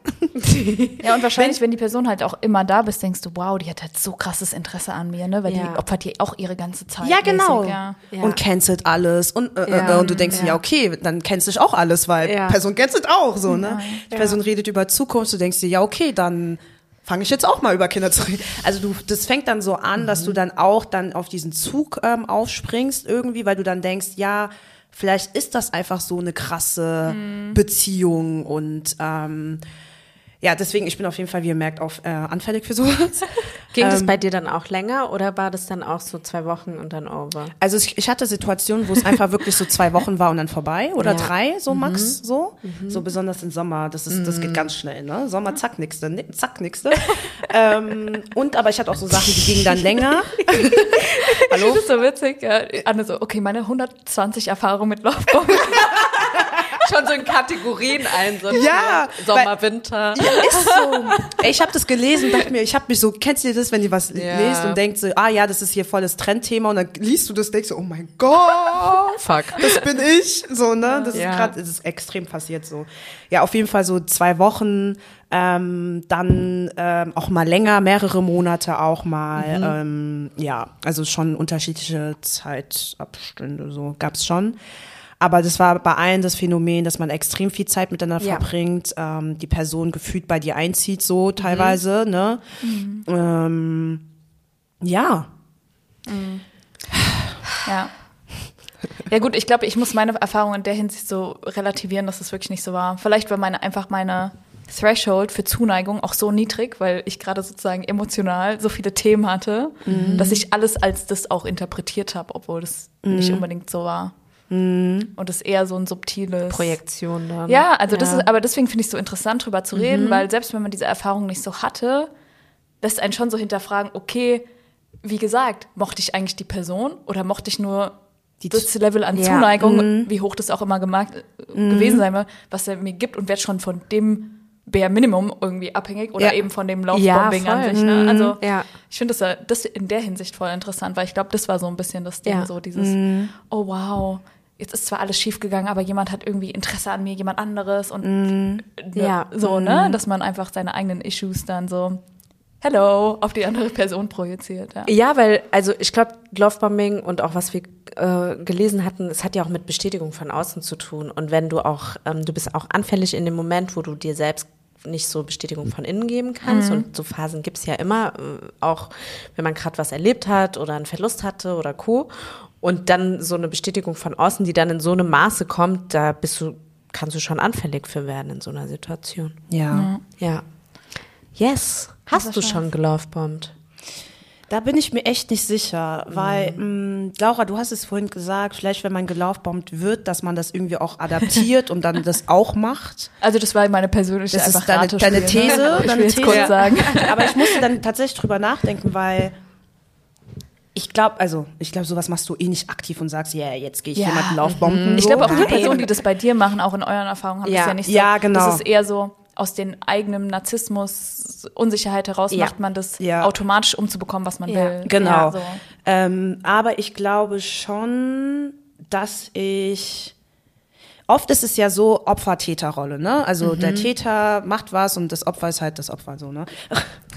Ja, und wahrscheinlich, wenn, die Person halt auch immer da bist, denkst du, wow, die hat halt so krasses Interesse an mir, ne? Weil Ja. die opfert dir auch ihre ganze Zeit. Ja, genau. Mäßig, ja. Ja. Und cancelt alles. Und, äh, Ja. äh, und du denkst dir, Ja. ja, okay, dann kennst du auch alles, weil Ja. Person cancelt auch so, ne? Die Person redet über Zukunft, du denkst dir, ja, okay, dann fange ich jetzt auch mal über Kinder zu reden. Also du, das fängt dann so an, dass du dann auch dann auf diesen Zug ähm, aufspringst irgendwie, weil du dann denkst, ja, vielleicht ist das einfach so eine krasse Beziehung und ähm, ja, deswegen, ich bin auf jeden Fall, wie ihr merkt, auf, äh, anfällig für sowas. Ging das Ähm, bei dir dann auch länger oder war das dann auch so zwei Wochen und dann over? Also ich, ich hatte Situationen, wo es einfach wirklich so zwei Wochen war und dann vorbei oder Ja. drei, so max, so. So besonders im Sommer, das ist, das geht ganz schnell, ne? Sommer, zack, nixte, ni- zack, nixte. ähm, und aber ich hatte auch so Sachen, die gingen dann länger. Hallo? Das ist so witzig. Ja, Anne so, okay, meine 120 Erfahrungen mit Lovebomb. Schon so in Kategorien ein, so Ja, Sommer, weil- Winter. Ist so. Ey, ich habe das gelesen, dachte mir, ich habe mich so, kennst du das, wenn ihr was Ja. lest und denkt so, ah ja, das ist hier voll das Trendthema und dann liest du das, denkst du, oh mein Gott. Fuck. das bin ich, so, ne? Das Ja. ist gerade, das ist extrem passiert so. Ja, auf jeden Fall so zwei Wochen, ähm, dann ähm, auch mal länger, mehrere Monate auch mal, ähm, ja, also schon unterschiedliche Zeitabstände, so gab's schon. Aber das war bei allen das Phänomen, dass man extrem viel Zeit miteinander Ja. verbringt, ähm, die Person gefühlt bei dir einzieht, so teilweise, ne? Ähm, ja. Ja. Ja gut, ich glaube, ich muss meine Erfahrung in der Hinsicht so relativieren, dass es wirklich nicht so war. Vielleicht war meine einfach meine Threshold für Zuneigung auch so niedrig, weil ich gerade sozusagen emotional so viele Themen hatte, dass ich alles als das auch interpretiert habe, obwohl das nicht unbedingt so war. Und es eher so ein subtiles Projektion dann. Ja, also das Ja. ist, aber deswegen finde ich es so interessant, drüber zu Mhm. reden, weil selbst wenn man diese Erfahrung nicht so hatte, lässt einen schon so hinterfragen, okay, wie gesagt, mochte ich eigentlich die Person oder mochte ich nur das Level an Ja. Zuneigung, Mhm. wie hoch das auch immer gemerkt, gewesen sein wird, was er mir gibt und werde schon von dem Bare Minimum irgendwie abhängig oder Ja. eben von dem Ja, Lovebombing an sich. Ne? Also Mhm. Ja. ich finde das, ja- das in der Hinsicht voll interessant, weil ich glaube, das war so ein bisschen das Ding, Ja. so dieses, Mhm. oh wow, jetzt ist zwar alles schief gegangen, aber jemand hat irgendwie Interesse an mir, jemand anderes und Mhm. ne, Ja. so, ne, dass man einfach seine eigenen Issues dann so hello auf die andere Person projiziert. Ja. Ja, weil, also ich glaube, Lovebombing und auch was wir äh, gelesen hatten, es hat ja auch mit Bestätigung von außen zu tun. Und wenn du auch, ähm, du bist auch anfällig in dem Moment, wo du dir selbst nicht so Bestätigung von innen geben kannst. Und so Phasen gibt's ja immer, äh, auch wenn man gerade was erlebt hat oder einen Verlust hatte oder Co. Und dann so eine Bestätigung von außen, die dann in so einem Maße kommt, da bist du, kannst du schon anfällig für werden in so einer Situation. Ja. Ja. Yes. Hast du schon gelovebombt? Da bin ich mir echt nicht sicher, weil mh, Laura, du hast es vorhin gesagt, vielleicht wenn man gelaufbombt wird, dass man das irgendwie auch adaptiert und dann das auch macht. Also das war meine persönliche Das ist einfach deine- Ratespiel, deine These, Ne? Ich deine will jetzt These. kurz sagen. Aber ich musste dann tatsächlich drüber nachdenken, weil Ich glaube, also, ich glaube, sowas machst du eh nicht aktiv und sagst, yeah, jetzt gehe ich Ja. jemanden Laufbomben. Ich so. glaube auch die. Personen, die das bei dir machen, auch in euren Erfahrungen, haben Ja. das ja nicht so. Ja, genau. Das ist eher so aus den eigenen Narzissmus, Unsicherheit heraus Ja. macht man das Ja. automatisch, um zu bekommen, was man will. Genau. Ja, so. ähm, aber ich glaube schon, dass ich. Oft ist es ja so Opfer-Täter-Rolle, ne? Also Mhm. der Täter macht was und das Opfer ist halt das Opfer, so, ne?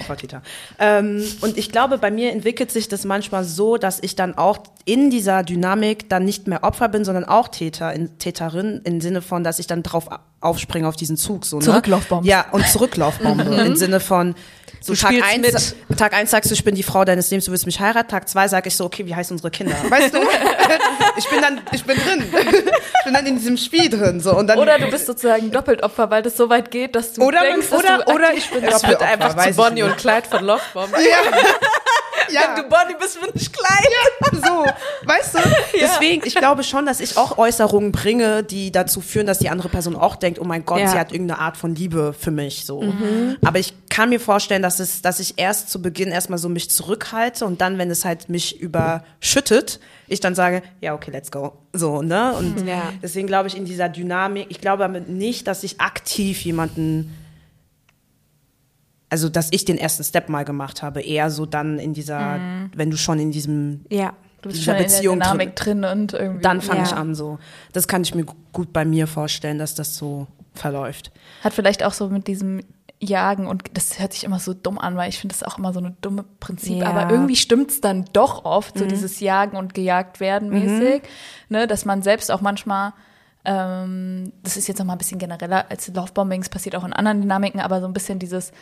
Opfer-Täter. Ähm, und ich glaube, bei mir entwickelt sich das manchmal so, dass ich dann auch in dieser Dynamik dann nicht mehr Opfer bin, sondern auch Täter, in, Täterin, im Sinne von, dass ich dann drauf aufspringe auf diesen Zug, so, ne? Zurücklaufbombe. Ja, und Zurücklaufbombe. Im Sinne von, so Du Tag eins, Tag eins sagst du, ich bin die Frau deines Lebens, du willst mich heiraten. Tag zwei sage ich so, okay, wie heißen unsere Kinder? Weißt du? ich bin dann, ich bin drin. ich bin dann in diesem Spiel drin, so. Und dann, Oder du bist sozusagen doppelt Opfer, weil das so weit geht, dass du oder, denkst, dass oder, du oder ich bin Doppelopfer, einfach zu Bonnie und Clyde von Lovebomb. Ja, Du Bonnie bist, bin ich klein. so, weißt du? Deswegen, ich glaube schon, dass ich auch Äußerungen bringe, die dazu führen, dass die andere Person auch denkt, oh mein Gott, Ja. sie hat irgendeine Art von Liebe für mich, so. Aber ich kann mir vorstellen, dass es, dass ich erst zu Beginn erstmal so mich zurückhalte und dann, wenn es halt mich überschüttet, ich dann sage, ja, okay, let's go. So, ne? Und Ja. deswegen glaube ich in dieser Dynamik, ich glaube damit nicht, dass ich aktiv jemanden also dass ich den ersten Step mal gemacht habe, eher so dann in dieser, wenn du schon in diesem Ja. du bist schon in Beziehung der Dynamik drin und irgendwie. dann fange Ja. ich an so. Das kann ich mir gu- gut bei mir vorstellen, dass das so verläuft. Hat vielleicht auch so mit diesem Jagen und das hört sich immer so dumm an, weil ich finde das auch immer so eine dumme Prinzip, Ja. aber irgendwie stimmt's dann doch oft, so dieses Jagen und gejagt werden mäßig, ne, dass man selbst auch manchmal ähm, das ist jetzt noch mal ein bisschen genereller als Lovebombings, passiert auch in anderen Dynamiken, aber so ein bisschen dieses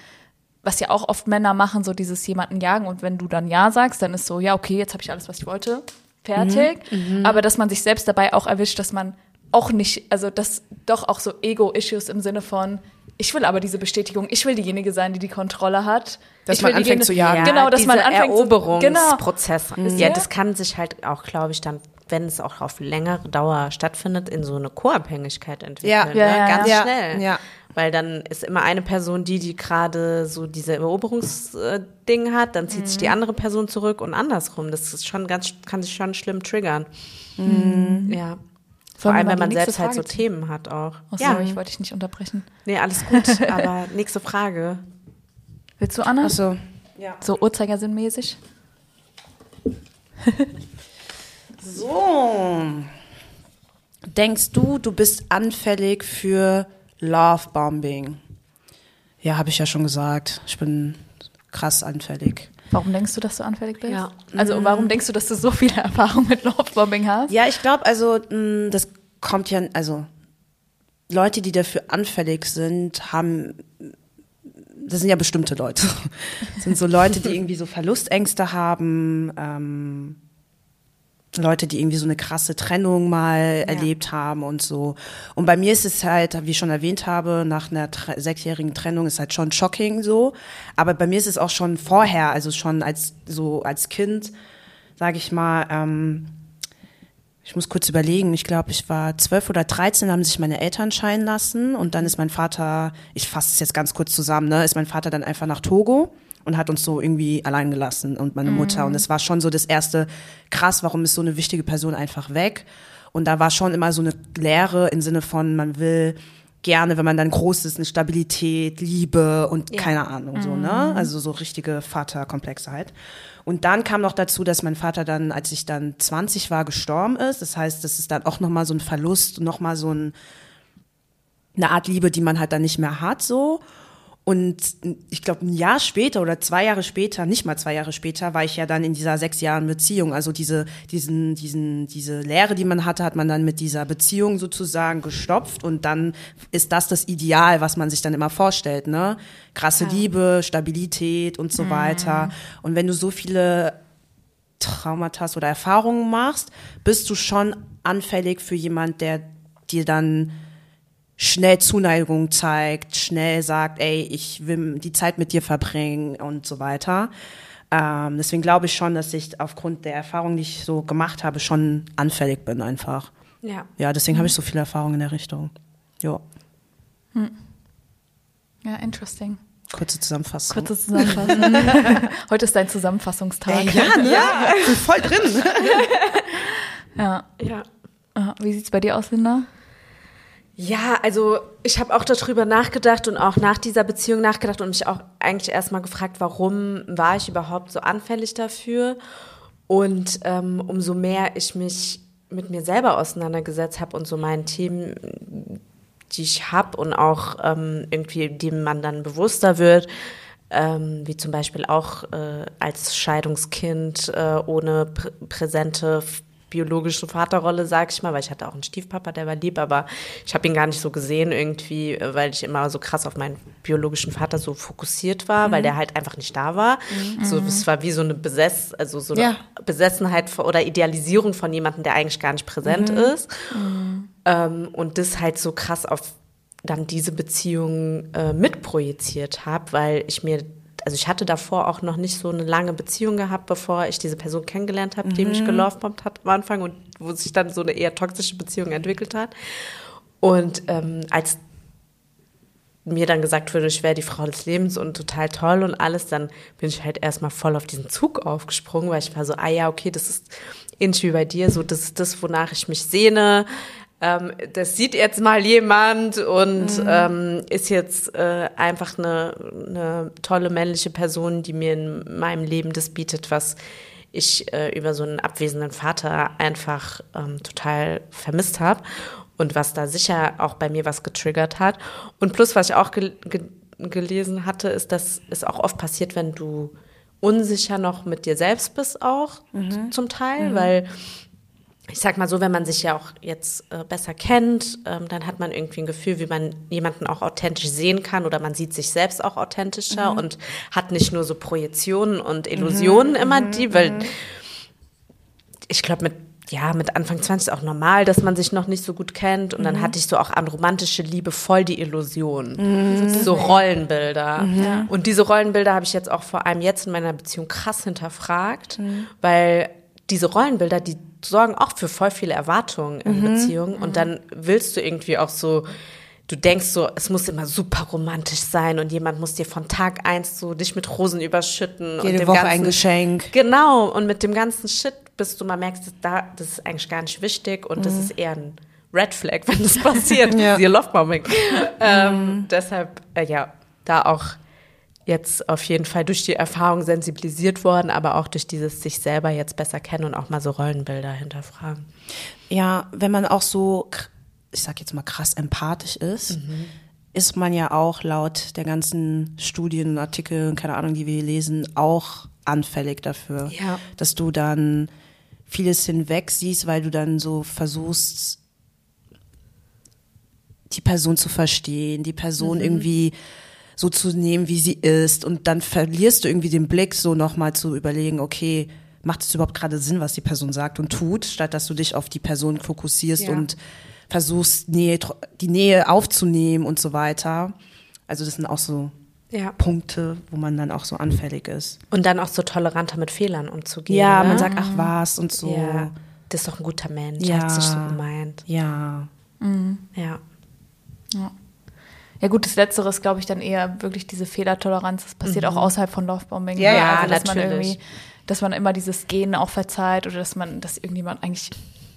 was ja auch oft Männer machen, so dieses jemanden jagen und wenn du dann ja sagst, dann ist so, ja, okay, jetzt habe ich alles, was ich wollte, fertig. Aber dass man sich selbst dabei auch erwischt, dass man auch nicht, also das doch auch so Ego-Issues im Sinne von, ich will aber diese Bestätigung, ich will diejenige sein, die die Kontrolle hat. Dass ich man will anfängt diejenige- zu jagen. Genau, dass man anfängt zu, genau. Eroberungsprozess. Ja, Ja. das kann sich halt auch, glaube ich, dann, wenn es auch auf längere Dauer stattfindet, in so eine Co-Abhängigkeit entwickeln. Ja. ne? Ja, ja, Ganz ja. schnell. Ja. Weil dann ist immer eine Person die, die gerade so diese Eroberungsding hat, dann zieht sich die andere Person zurück und andersrum. Das ist schon ganz, kann sich schon schlimm triggern. Ja. Vor allem, wenn man selbst halt so Frage ziehen? Themen hat auch. Oh, ja, sorry, ich wollte dich nicht unterbrechen. nee, alles gut. Aber nächste Frage. Willst du, Anna? Achso. Ja. So Uhrzeigersinnmäßig? So. Denkst du, du bist anfällig für Lovebombing? Ja, habe ich ja schon gesagt. Ich bin krass anfällig. Warum denkst du, dass du anfällig bist? Ja. Also warum denkst du, dass du so viele Erfahrungen mit Lovebombing hast? Ja, ich glaube, also mh, das kommt ja, also Leute, die dafür anfällig sind, haben, das sind ja bestimmte Leute. Das sind so Leute, die irgendwie so Verlustängste haben, ähm, Leute, die irgendwie so eine krasse Trennung mal erlebt haben und so. Und bei mir ist es halt, wie ich schon erwähnt habe, nach einer sechsjährigen Trennung ist halt schon shocking so. Aber bei mir ist es auch schon vorher, also schon als so als Kind, sage ich mal, ähm, ich muss kurz überlegen, ich glaube, ich war zwölf oder dreizehn, haben sich meine Eltern scheiden lassen und dann ist mein Vater, ich fasse es jetzt ganz kurz zusammen, ne, ist mein Vater dann einfach nach Togo und hat uns so irgendwie allein gelassen und meine Mutter und es war schon so das erste, krass, warum ist so eine wichtige Person einfach weg und da war schon immer so eine Leere im Sinne von, man will gerne, wenn man dann groß ist, eine Stabilität, Liebe und keine Ahnung, so, ne? Also so richtige Vaterkomplexe halt. Und dann kam noch dazu, dass mein Vater dann, als ich dann 20 war, gestorben ist. Das heißt, das ist dann auch nochmal so ein Verlust, nochmal so ein, eine Art Liebe, die man halt dann nicht mehr hat, so. Und ich glaube, ein Jahr später oder zwei Jahre später, nicht mal zwei Jahre später, war ich ja dann in dieser sechs Jahren Beziehung. Also diese, diesen, diesen, diese Lehre, die man hatte, hat man dann mit dieser Beziehung sozusagen gestopft. Und dann ist das das Ideal, was man sich dann immer vorstellt, ne? Krasse Liebe, Stabilität und so weiter. Und wenn du so viele Traumata oder Erfahrungen machst, bist du schon anfällig für jemand, der dir dann schnell Zuneigung zeigt, schnell sagt, ey, ich will die Zeit mit dir verbringen und so weiter. Ähm, deswegen glaube ich schon, dass ich aufgrund der Erfahrung, die ich so gemacht habe, schon anfällig bin einfach. Ja. Ja, deswegen habe ich so viele Erfahrungen in der Richtung. Ja. Ja, interesting. Kurze Zusammenfassung. Kurze Zusammenfassung. Heute ist dein Zusammenfassungstag. Ey, ja, ne? ja, ich bin voll drin. ja. Ja. Wie sieht's bei dir aus, Linda? Ja, also ich habe auch darüber nachgedacht und auch nach dieser Beziehung nachgedacht und mich auch eigentlich erstmal gefragt, warum war ich überhaupt so anfällig dafür? Und ähm, umso mehr ich mich mit mir selber auseinandergesetzt habe und so meinen Themen, die ich habe und auch ähm, irgendwie, dem man dann bewusster wird, ähm, wie zum Beispiel auch äh, als Scheidungskind äh, ohne prä präsente biologische Vaterrolle, sag ich mal, weil ich hatte auch einen Stiefpapa, der war lieb, aber ich habe ihn gar nicht so gesehen irgendwie, äh, weil ich immer so krass auf meinen biologischen Vater so fokussiert war, mhm. weil der halt einfach nicht da war. Mhm. So, es war wie so eine Besess, also so ja. Besessenheit oder Idealisierung von jemandem, der eigentlich gar nicht präsent mhm. ist. Mhm. Ähm, und das halt so krass auf dann diese Beziehung äh, mitprojiziert habe, weil ich mir also ich hatte davor auch noch nicht so eine lange Beziehung gehabt, bevor ich diese Person kennengelernt habe, mhm. die mich mhm. gelovebombt hat am Anfang und wo sich dann so eine eher toxische Beziehung entwickelt hat. Und ähm, als mir dann gesagt wurde, ich wäre die Frau des Lebens und total toll und alles, dann bin ich halt erstmal voll auf diesen Zug aufgesprungen, weil ich war so, ah ja, okay, das ist ähnlich wie bei dir, so das ist das, wonach ich mich sehne ähm, das sieht jetzt mal jemand und mhm. ähm, ist jetzt äh, einfach eine, eine tolle männliche Person, die mir in meinem Leben das bietet, was ich äh, über so einen abwesenden Vater einfach ähm, total vermisst habe und was da sicher auch bei mir was getriggert hat. Und plus, was ich auch ge ge gelesen hatte, ist, dass es auch oft passiert, wenn du unsicher noch mit dir selbst bist auch mhm. zum Teil, mhm. weil ich sag mal so, wenn man sich ja auch jetzt äh, besser kennt, ähm, dann hat man irgendwie ein Gefühl, wie man jemanden auch authentisch sehen kann oder man sieht sich selbst auch authentischer mhm. und hat nicht nur so Projektionen und Illusionen mhm. immer die, weil mhm. ich glaube mit ja, mit Anfang 20 ist auch normal, dass man sich noch nicht so gut kennt. Und dann mhm. hatte ich so auch an romantische Liebe voll die Illusion. Mhm. So Rollenbilder. Mhm. Und diese Rollenbilder habe ich jetzt auch vor allem jetzt in meiner Beziehung krass hinterfragt, mhm. weil diese Rollenbilder, die sorgen auch für voll viele Erwartungen in mhm. Beziehungen. Und mhm. dann willst du irgendwie auch so, du denkst so, es muss immer super romantisch sein und jemand muss dir von Tag eins so dich mit Rosen überschütten. Jede und dem Woche ganzen, ein Geschenk. Genau. Und mit dem ganzen Shit bist du mal merkst, da, das ist eigentlich gar nicht wichtig und mhm. das ist eher ein Red Flag, wenn das passiert. ja. Ihr Lovebombing. ähm, mhm. deshalb, äh, ja, da auch jetzt auf jeden Fall durch die Erfahrung sensibilisiert worden, aber auch durch dieses sich selber jetzt besser kennen und auch mal so Rollenbilder hinterfragen. Ja, wenn man auch so, ich sag jetzt mal krass empathisch ist, mhm. ist man ja auch laut der ganzen Studien und Artikel, keine Ahnung, die wir lesen, auch anfällig dafür, ja. dass du dann vieles hinweg siehst, weil du dann so versuchst, die Person zu verstehen, die Person mhm. irgendwie so zu nehmen, wie sie ist. Und dann verlierst du irgendwie den Blick, so nochmal zu überlegen, okay, macht es überhaupt gerade Sinn, was die Person sagt und tut, statt dass du dich auf die Person fokussierst ja. und versuchst, Nähe, die Nähe aufzunehmen und so weiter. Also das sind auch so ja. Punkte, wo man dann auch so anfällig ist. Und dann auch so toleranter mit Fehlern umzugehen. Ja, ne? man sagt, ach was und so. Ja. Das ist doch ein guter Mensch, ja. hat sich so gemeint. Ja. Mhm. Ja. ja. Ja gut, das Letztere ist, glaube ich, dann eher wirklich diese Fehlertoleranz. Das passiert mhm. auch außerhalb von Lovebombing. Ja, ja, also, dass natürlich. Man irgendwie, dass man immer dieses Gehen auch verzeiht oder dass man, dass irgendjemand eigentlich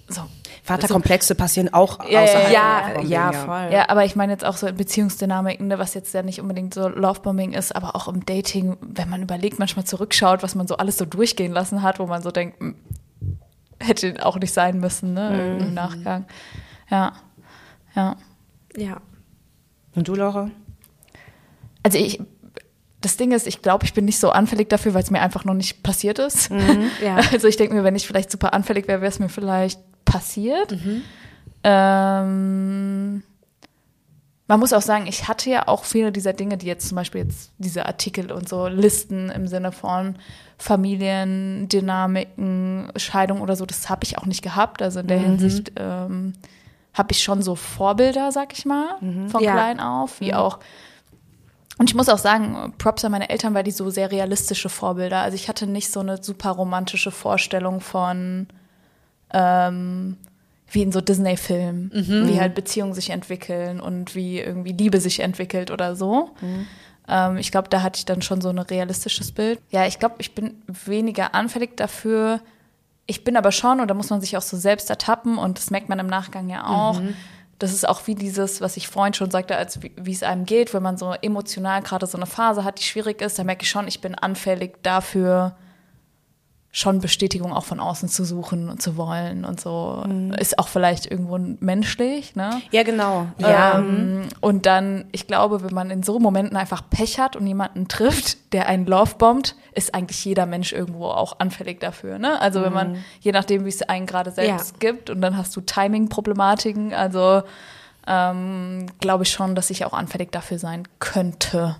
so. Vaterkomplexe passieren auch ja, außerhalb ja, von Lovebombing. Ja, voll. Ja, aber ich meine jetzt auch so in Beziehungsdynamiken, ne, was jetzt ja nicht unbedingt so Lovebombing ist, aber auch im Dating, wenn man überlegt, manchmal zurückschaut, was man so alles so durchgehen lassen hat, wo man so denkt, hm, hätte auch nicht sein müssen, ne, mhm. im Nachgang. Ja. Ja. Ja. Und du, Laura? Also ich, das Ding ist, ich glaube, ich bin nicht so anfällig dafür, weil es mir einfach noch nicht passiert ist. Mhm, ja. Also ich denke mir, wenn ich vielleicht super anfällig wäre, wäre es mir vielleicht passiert. Mhm. Ähm, man muss auch sagen, ich hatte ja auch viele dieser Dinge, die jetzt zum Beispiel jetzt diese Artikel und so Listen im Sinne von Familiendynamiken, Scheidung oder so, das habe ich auch nicht gehabt. Also in der mhm. Hinsicht ähm, habe ich schon so Vorbilder, sag ich mal, mhm. von ja. klein auf, wie mhm. auch und ich muss auch sagen, Props an meine Eltern, weil die so sehr realistische Vorbilder. Also ich hatte nicht so eine super romantische Vorstellung von ähm, wie in so Disney-Filmen, mhm. wie halt Beziehungen sich entwickeln und wie irgendwie Liebe sich entwickelt oder so. Mhm. Ähm, ich glaube, da hatte ich dann schon so ein realistisches Bild. Ja, ich glaube, ich bin weniger anfällig dafür. Ich bin aber schon, und da muss man sich auch so selbst ertappen, und das merkt man im Nachgang ja auch. Mhm. Das ist auch wie dieses, was ich vorhin schon sagte, als wie, wie es einem geht, wenn man so emotional gerade so eine Phase hat, die schwierig ist, da merke ich schon, ich bin anfällig dafür, schon Bestätigung auch von außen zu suchen und zu wollen und so mhm. ist auch vielleicht irgendwo menschlich, ne? Ja, genau. Ja. Ähm, und dann, ich glaube, wenn man in so Momenten einfach Pech hat und jemanden trifft, der einen Love bombt, ist eigentlich jeder Mensch irgendwo auch anfällig dafür, ne? Also wenn man, mhm. je nachdem, wie es einen gerade selbst ja. gibt und dann hast du Timing-Problematiken, also ähm, glaube ich schon, dass ich auch anfällig dafür sein könnte.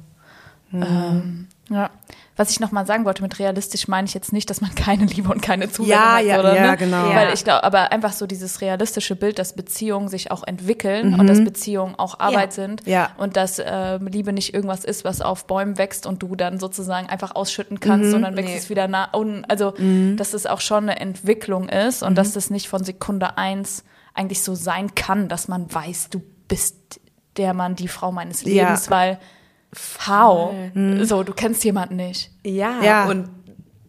Mhm. Ähm, ja. Was ich nochmal sagen wollte, mit realistisch meine ich jetzt nicht, dass man keine Liebe und keine Zuwendung ja, hat. Ja, oder, ja, ne? genau. Weil ich glaube, aber einfach so dieses realistische Bild, dass Beziehungen sich auch entwickeln mhm. und dass Beziehungen auch Arbeit ja. sind ja. und dass äh, Liebe nicht irgendwas ist, was auf Bäumen wächst und du dann sozusagen einfach ausschütten kannst mhm. und dann wächst nee. es wieder nach unten. Also, mhm. dass es auch schon eine Entwicklung ist und mhm. dass das nicht von Sekunde eins eigentlich so sein kann, dass man weiß, du bist der Mann, die Frau meines Lebens, ja. weil how? Mhm. So, du kennst jemanden nicht. Ja, ja. und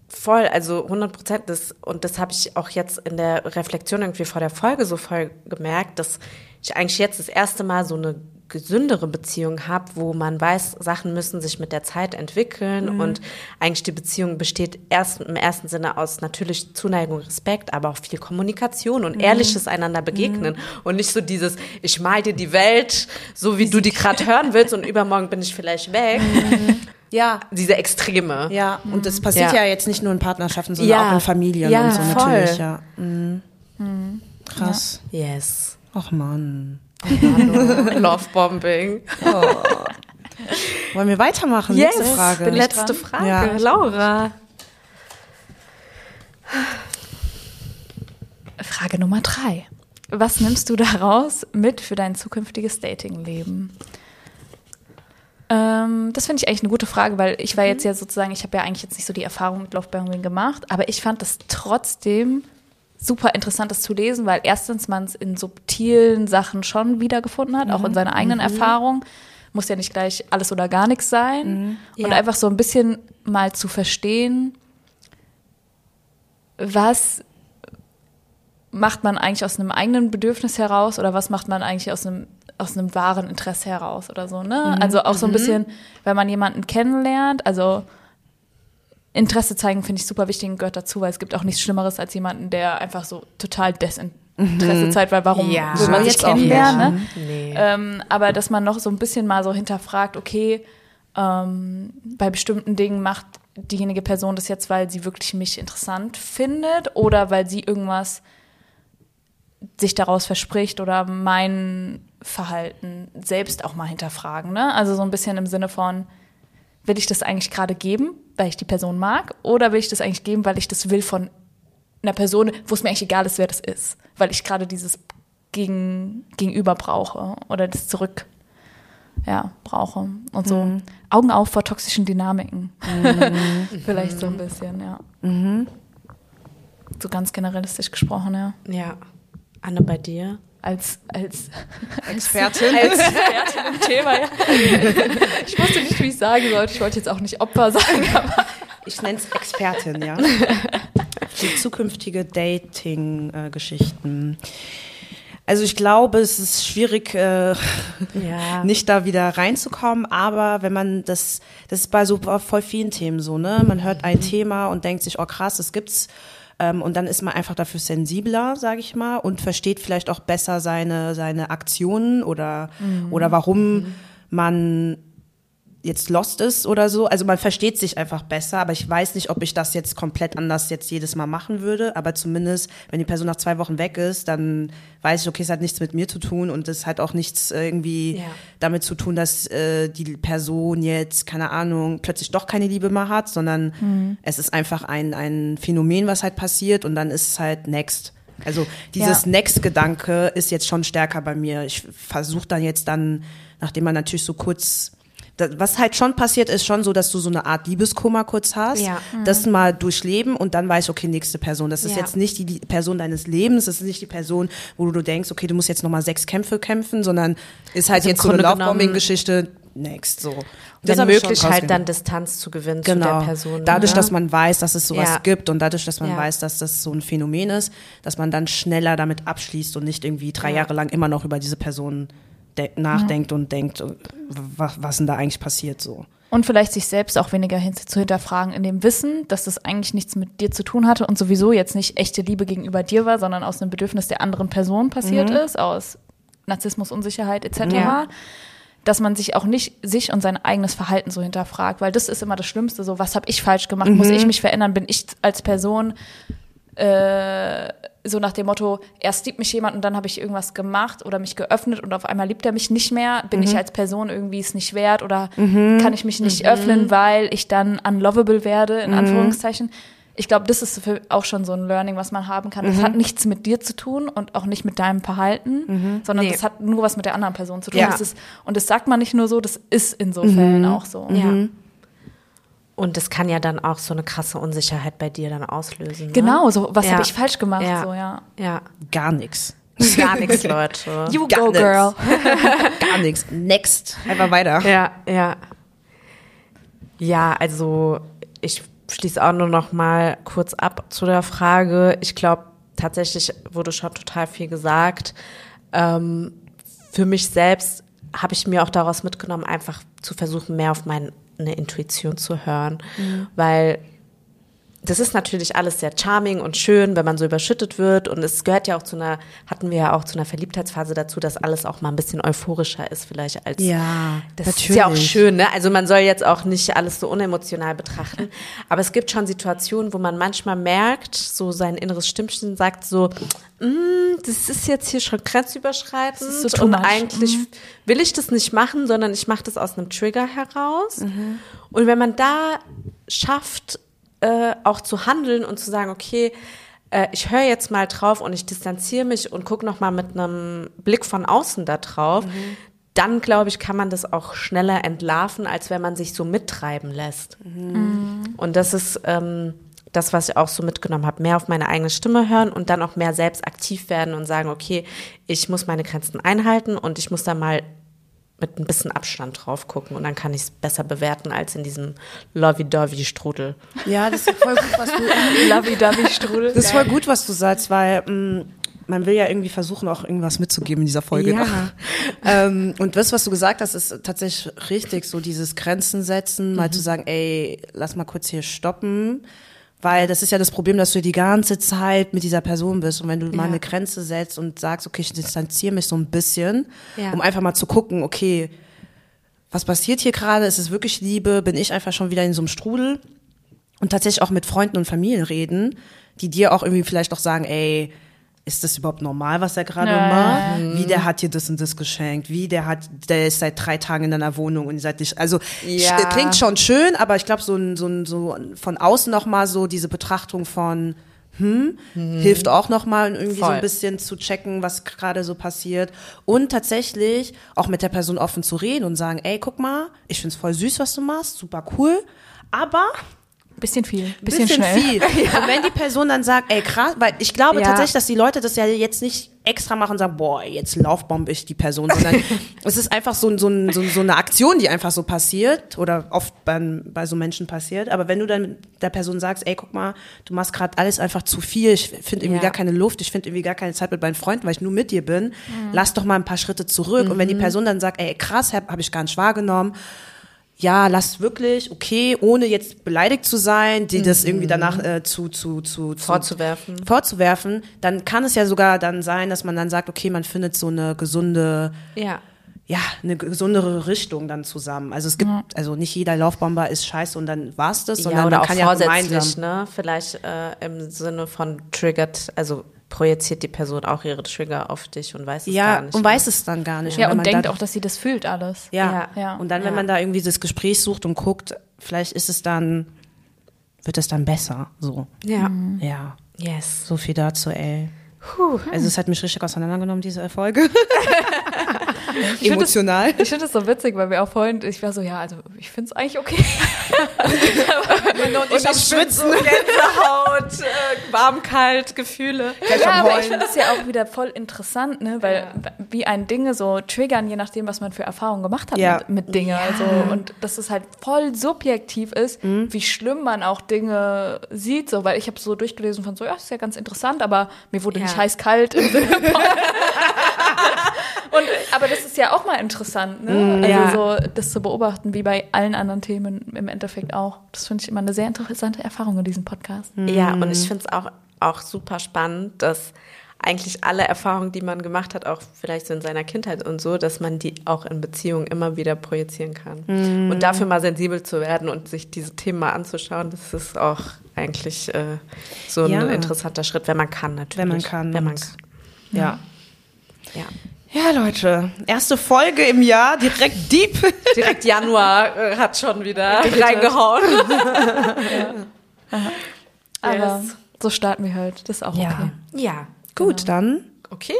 voll, also 100 Prozent das, und das habe ich auch jetzt in der Reflexion irgendwie vor der Folge so voll gemerkt, dass ich eigentlich jetzt das erste Mal so eine gesündere Beziehung habe, wo man weiß, Sachen müssen sich mit der Zeit entwickeln mhm. und eigentlich die Beziehung besteht erst im ersten Sinne aus natürlich Zuneigung, Respekt, aber auch viel Kommunikation und mhm. ehrliches einander begegnen mhm. und nicht so dieses, ich mal dir die Welt, so wie du die gerade hören willst und übermorgen bin ich vielleicht weg. Mhm. Ja. Diese Extreme. Ja, und das passiert ja, ja jetzt nicht nur in Partnerschaften, sondern ja. auch in Familien ja, und so voll. natürlich, ja. Mhm. mhm. Krass. Yes. Ach Mann. Lovebombing. Oh. Wollen wir weitermachen? Yes, letzte Frage. Letzte Frage. Ja. Laura. Frage Nummer drei. Was nimmst du daraus mit für dein zukünftiges Datingleben? Ähm, das finde ich eigentlich eine gute Frage, weil ich war jetzt mhm. ja sozusagen, ich habe ja eigentlich jetzt nicht so die Erfahrung mit Lovebombing gemacht, aber ich fand das trotzdem super interessant, das zu lesen, weil erstens man es in subtilen Sachen schon wiedergefunden hat, mhm. auch in seiner eigenen mhm. Erfahrung. Muss ja nicht gleich alles oder gar nichts sein. Mhm. Ja. Und einfach so ein bisschen mal zu verstehen, was macht man eigentlich aus einem eigenen Bedürfnis heraus oder was macht man eigentlich aus einem aus einem wahren Interesse heraus oder so, ne? Mhm. Also auch so ein mhm. bisschen, wenn man jemanden kennenlernt, also Interesse zeigen finde ich super wichtig und gehört dazu, weil es gibt auch nichts Schlimmeres als jemanden, der einfach so total Desinteresse mhm. zeigt, weil warum ja, will man sich kennenlernen? Ne? Nee. Ähm, aber dass man noch so ein bisschen mal so hinterfragt, okay, ähm, bei bestimmten Dingen macht diejenige Person das jetzt, weil sie wirklich mich interessant findet oder weil sie irgendwas sich daraus verspricht oder mein Verhalten selbst auch mal hinterfragen. Ne? Also so ein bisschen im Sinne von, will ich das eigentlich gerade geben, weil ich die Person mag, oder will ich das eigentlich geben, weil ich das will von einer Person, wo es mir eigentlich egal ist, wer das ist, weil ich gerade dieses Gegen, Gegenüber brauche oder das Zurück ja, brauche und so. Mhm. Augen auf vor toxischen Dynamiken. Mhm. Vielleicht so ein bisschen, ja. Mhm. So ganz generalistisch gesprochen, ja. Ja. Anne, bei dir? Als, als Expertin. Als Expertin im Thema, ja. Ich wusste nicht, wie ich sagen sollte. Ich wollte jetzt auch nicht Opfer sagen, aber. Ich nenne es Expertin, ja. Die zukünftige Dating-Geschichten. Also ich glaube, es ist schwierig, äh, ja. nicht da wieder reinzukommen, aber wenn man das, das ist bei so voll vielen Themen so, ne? Man hört ein mhm. Thema und denkt sich, oh krass, das gibt's ähm, und dann ist man einfach dafür sensibler, sage ich mal, und versteht vielleicht auch besser seine, seine Aktionen oder, mhm. oder warum mhm. man jetzt lost ist oder so. Also man versteht sich einfach besser, aber ich weiß nicht, ob ich das jetzt komplett anders jetzt jedes Mal machen würde. Aber zumindest, wenn die Person nach zwei Wochen weg ist, dann weiß ich, okay, es hat nichts mit mir zu tun und es hat auch nichts irgendwie ja. damit zu tun, dass äh, die Person jetzt, keine Ahnung, plötzlich doch keine Liebe mehr hat, sondern mhm. es ist einfach ein, ein Phänomen, was halt passiert und dann ist es halt next. Also dieses ja. Next-Gedanke ist jetzt schon stärker bei mir. Ich versuche dann jetzt dann, nachdem man natürlich so kurz was halt schon passiert, ist schon so, dass du so eine Art Liebeskummer kurz hast, ja. mhm. das mal durchleben und dann weißt, okay, nächste Person. Das ist ja. jetzt nicht die Person deines Lebens, das ist nicht die Person, wo du denkst, okay, du musst jetzt nochmal sechs Kämpfe kämpfen, sondern ist halt also jetzt so eine Laufbombing-Geschichte, next, so. Und Wenn möglich halt dann Distanz zu gewinnen zu Genau. der Person. dadurch, ne? dass man weiß, dass es sowas Ja. gibt und dadurch, dass man Ja. weiß, dass das so ein Phänomen ist, dass man dann schneller damit abschließt und nicht irgendwie drei Jahre lang immer noch über diese Person de- nachdenkt und denkt, was, was denn da eigentlich passiert so. Und vielleicht sich selbst auch weniger hin zu hinterfragen, in dem Wissen, dass das eigentlich nichts mit dir zu tun hatte und sowieso jetzt nicht echte Liebe gegenüber dir war, sondern aus einem Bedürfnis der anderen Person passiert ist, aus Narzissmus, Unsicherheit etc. Ja. Dass man sich auch nicht sich und sein eigenes Verhalten so hinterfragt, weil das ist immer das Schlimmste. So, was habe ich falsch gemacht? Muss ich mich verändern? Bin ich als Person äh, so nach dem Motto, erst liebt mich jemand und dann habe ich irgendwas gemacht oder mich geöffnet und auf einmal liebt er mich nicht mehr. Bin ich als Person irgendwie es nicht wert oder kann ich mich nicht öffnen, weil ich dann unlovable werde, in Anführungszeichen. Ich glaube, das ist für auch schon so ein Learning, was man haben kann. Das hat nichts mit dir zu tun und auch nicht mit deinem Verhalten, sondern Nee. das hat nur was mit der anderen Person zu tun. Ja. Das ist, und das sagt man nicht nur so, das ist in so Fällen auch so. Ja. Und das kann ja dann auch so eine krasse Unsicherheit bei dir dann auslösen. Ne? Genau, so was Ja. habe ich falsch gemacht, Ja. so ja. Ja. Gar nichts. Gar nichts, Leute. You Gar go, nix. girl. Gar nichts. Next. Einfach weiter. Ja, ja. Ja, also ich schließe auch nur noch mal kurz ab zu der Frage. Ich glaube, tatsächlich wurde schon total viel gesagt. Ähm, für mich selbst habe ich mir auch daraus mitgenommen, einfach zu versuchen, mehr auf meine Intuition zu hören, weil das ist natürlich alles sehr charming und schön, wenn man so überschüttet wird. Und es gehört ja auch zu einer, hatten wir ja auch zu einer Verliebtheitsphase dazu, dass alles auch mal ein bisschen euphorischer ist, vielleicht als. Ja, das natürlich. ist ja auch schön, ne? Also man soll jetzt auch nicht alles so unemotional betrachten. Aber es gibt schon Situationen, wo man manchmal merkt, so sein inneres Stimmchen sagt so, "Mm, das ist jetzt hier schon grenzüberschreitend so und much." eigentlich will ich das nicht machen, sondern ich mache das aus einem Trigger heraus. Und wenn man da schafft, äh, auch zu handeln und zu sagen, okay, äh, ich höre jetzt mal drauf und ich distanziere mich und gucke noch mal mit einem Blick von außen da drauf, dann glaube ich, kann man das auch schneller entlarven, als wenn man sich so mittreiben lässt. Und das ist ähm, das, was ich auch so mitgenommen habe, mehr auf meine eigene Stimme hören und dann auch mehr selbst aktiv werden und sagen, okay, ich muss meine Grenzen einhalten und ich muss da mal mit ein bisschen Abstand drauf gucken und dann kann ich es besser bewerten als in diesem Lovey-Dovey-Strudel. Ja, das ist voll gut, was du Lovey-Dovey-Strudel. Das ist voll gut, was du sagst, weil mh, man will ja irgendwie versuchen, auch irgendwas mitzugeben in dieser Folge. Ja. ähm, und das, was du gesagt hast, ist tatsächlich richtig, so dieses Grenzen setzen, mal zu sagen, ey, lass mal kurz hier stoppen. Weil das ist ja das Problem, dass du die ganze Zeit mit dieser Person bist. Und wenn du mal Ja. eine Grenze setzt und sagst, okay, ich distanziere mich so ein bisschen, Ja. um einfach mal zu gucken, okay, was passiert hier gerade? Ist es wirklich Liebe? Bin ich einfach schon wieder in so einem Strudel? Und tatsächlich auch mit Freunden und Familien reden, die dir auch irgendwie vielleicht auch sagen, ey, ist das überhaupt normal, was er gerade Ja, macht? Wie der hat dir das und das geschenkt? Wie der hat, der ist seit drei Tagen in deiner Wohnung und seid nicht, also Ja. klingt schon schön, aber ich glaube so ein, so ein, so von außen noch mal so diese Betrachtung von hm, hilft auch noch mal irgendwie so Voll. ein bisschen zu checken, was gerade so passiert und tatsächlich auch mit der Person offen zu reden und sagen, ey, guck mal, ich find's voll süß, was du machst, super cool, aber Bisschen viel, bisschen, bisschen schnell. viel. Und wenn die Person dann sagt, ey krass, weil ich glaube Ja. tatsächlich, dass die Leute das ja jetzt nicht extra machen und sagen, boah, jetzt laufbombe ich die Person, sondern es ist einfach so, so, so, so eine Aktion, die einfach so passiert oder oft bei, bei so Menschen passiert. Aber wenn du dann der Person sagst, ey, guck mal, du machst gerade alles einfach zu viel, ich finde irgendwie Ja. gar keine Luft, ich finde irgendwie gar keine Zeit mit meinen Freunden, weil ich nur mit dir bin, lass doch mal ein paar Schritte zurück. Und wenn die Person dann sagt, ey, krass, habe hab ich gar nicht wahrgenommen, ja, lass wirklich, okay, ohne jetzt beleidigt zu sein, die das irgendwie danach äh, zu, zu, zu, zu Vorzuwerfen. vorzuwerfen, dann kann es ja sogar dann sein, dass man dann sagt, okay, man findet so eine gesunde, Ja. ja, eine gesundere Richtung dann zusammen. Also es gibt, also nicht jeder Laufbomber ist scheiße und dann war's das, sondern ja, oder man auch kann ja gemeinsam. ne? Vielleicht äh, im Sinne von triggert, also projiziert die Person auch ihre Trigger auf dich und weiß es Ja, gar nicht. und ne? weiß es dann gar nicht. Ja, und man denkt dann, auch, dass sie das fühlt alles. ja. Ja. Und dann, wenn Ja. man da irgendwie das Gespräch sucht und guckt, vielleicht ist es dann, wird es dann besser, so. Ja. Ja. Yes. So viel dazu, ey. Also es hat mich richtig auseinandergenommen, diese Folge. Ich find Emotional. Ich finde es so witzig, weil wir auch vorhin, ich war so, ja, also ich finde es eigentlich okay. Und ich am Schwitzen. Gänsehaut, äh, warm, kalt, Gefühle. Ja, aber ich finde es ja auch wieder voll interessant, ne? weil wie ein Dinge so triggern, je nachdem, was man für Erfahrungen gemacht hat Ja. mit, mit Dingen. Also, und dass es halt voll subjektiv ist, Mhm. wie schlimm man auch Dinge sieht. So, weil ich habe so durchgelesen von so, ja, ist ja ganz interessant, aber mir wurde Ja. nicht heiß-kalt im Sinne von. Und, aber das ist ja auch mal interessant, ne? Mhm, also ja. so das zu beobachten, wie bei allen anderen Themen im Endeffekt auch. Das finde ich immer eine sehr interessante Erfahrung in diesem Podcast. Ja, und ich finde es auch, auch super spannend, dass eigentlich alle Erfahrungen, die man gemacht hat, auch vielleicht so in seiner Kindheit und so, dass man die auch in Beziehungen immer wieder projizieren kann. Und dafür mal sensibel zu werden und sich diese Themen mal anzuschauen, das ist auch eigentlich äh, so ein Ja. interessanter Schritt, wenn man kann natürlich. Wenn man kann. Wenn man kann. Ja. Ja. Ja, Leute. Erste Folge im Jahr, direkt deep. Direkt Januar äh, hat schon wieder reingehauen. Aber Yes. so starten wir halt. Das ist auch Ja. okay. Ja, Gut, dann okay.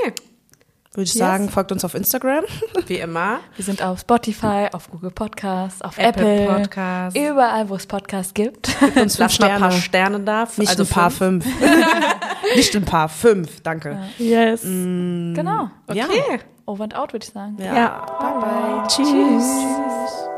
Würde ich sagen, folgt uns auf Instagram. Wie immer. Wir sind auf Spotify, auf Google Podcasts, auf Apple Apple, Podcasts. überall, wo es Podcasts gibt. Uns fünf Lass mal ein paar Sterne. Da. Nicht also ein paar fünf. fünf. Nicht ein paar fünf. Danke. Yes. Genau. Ja. Okay. Over and out, würde ich sagen. Ja. Ja. Bye bye. Tschüss.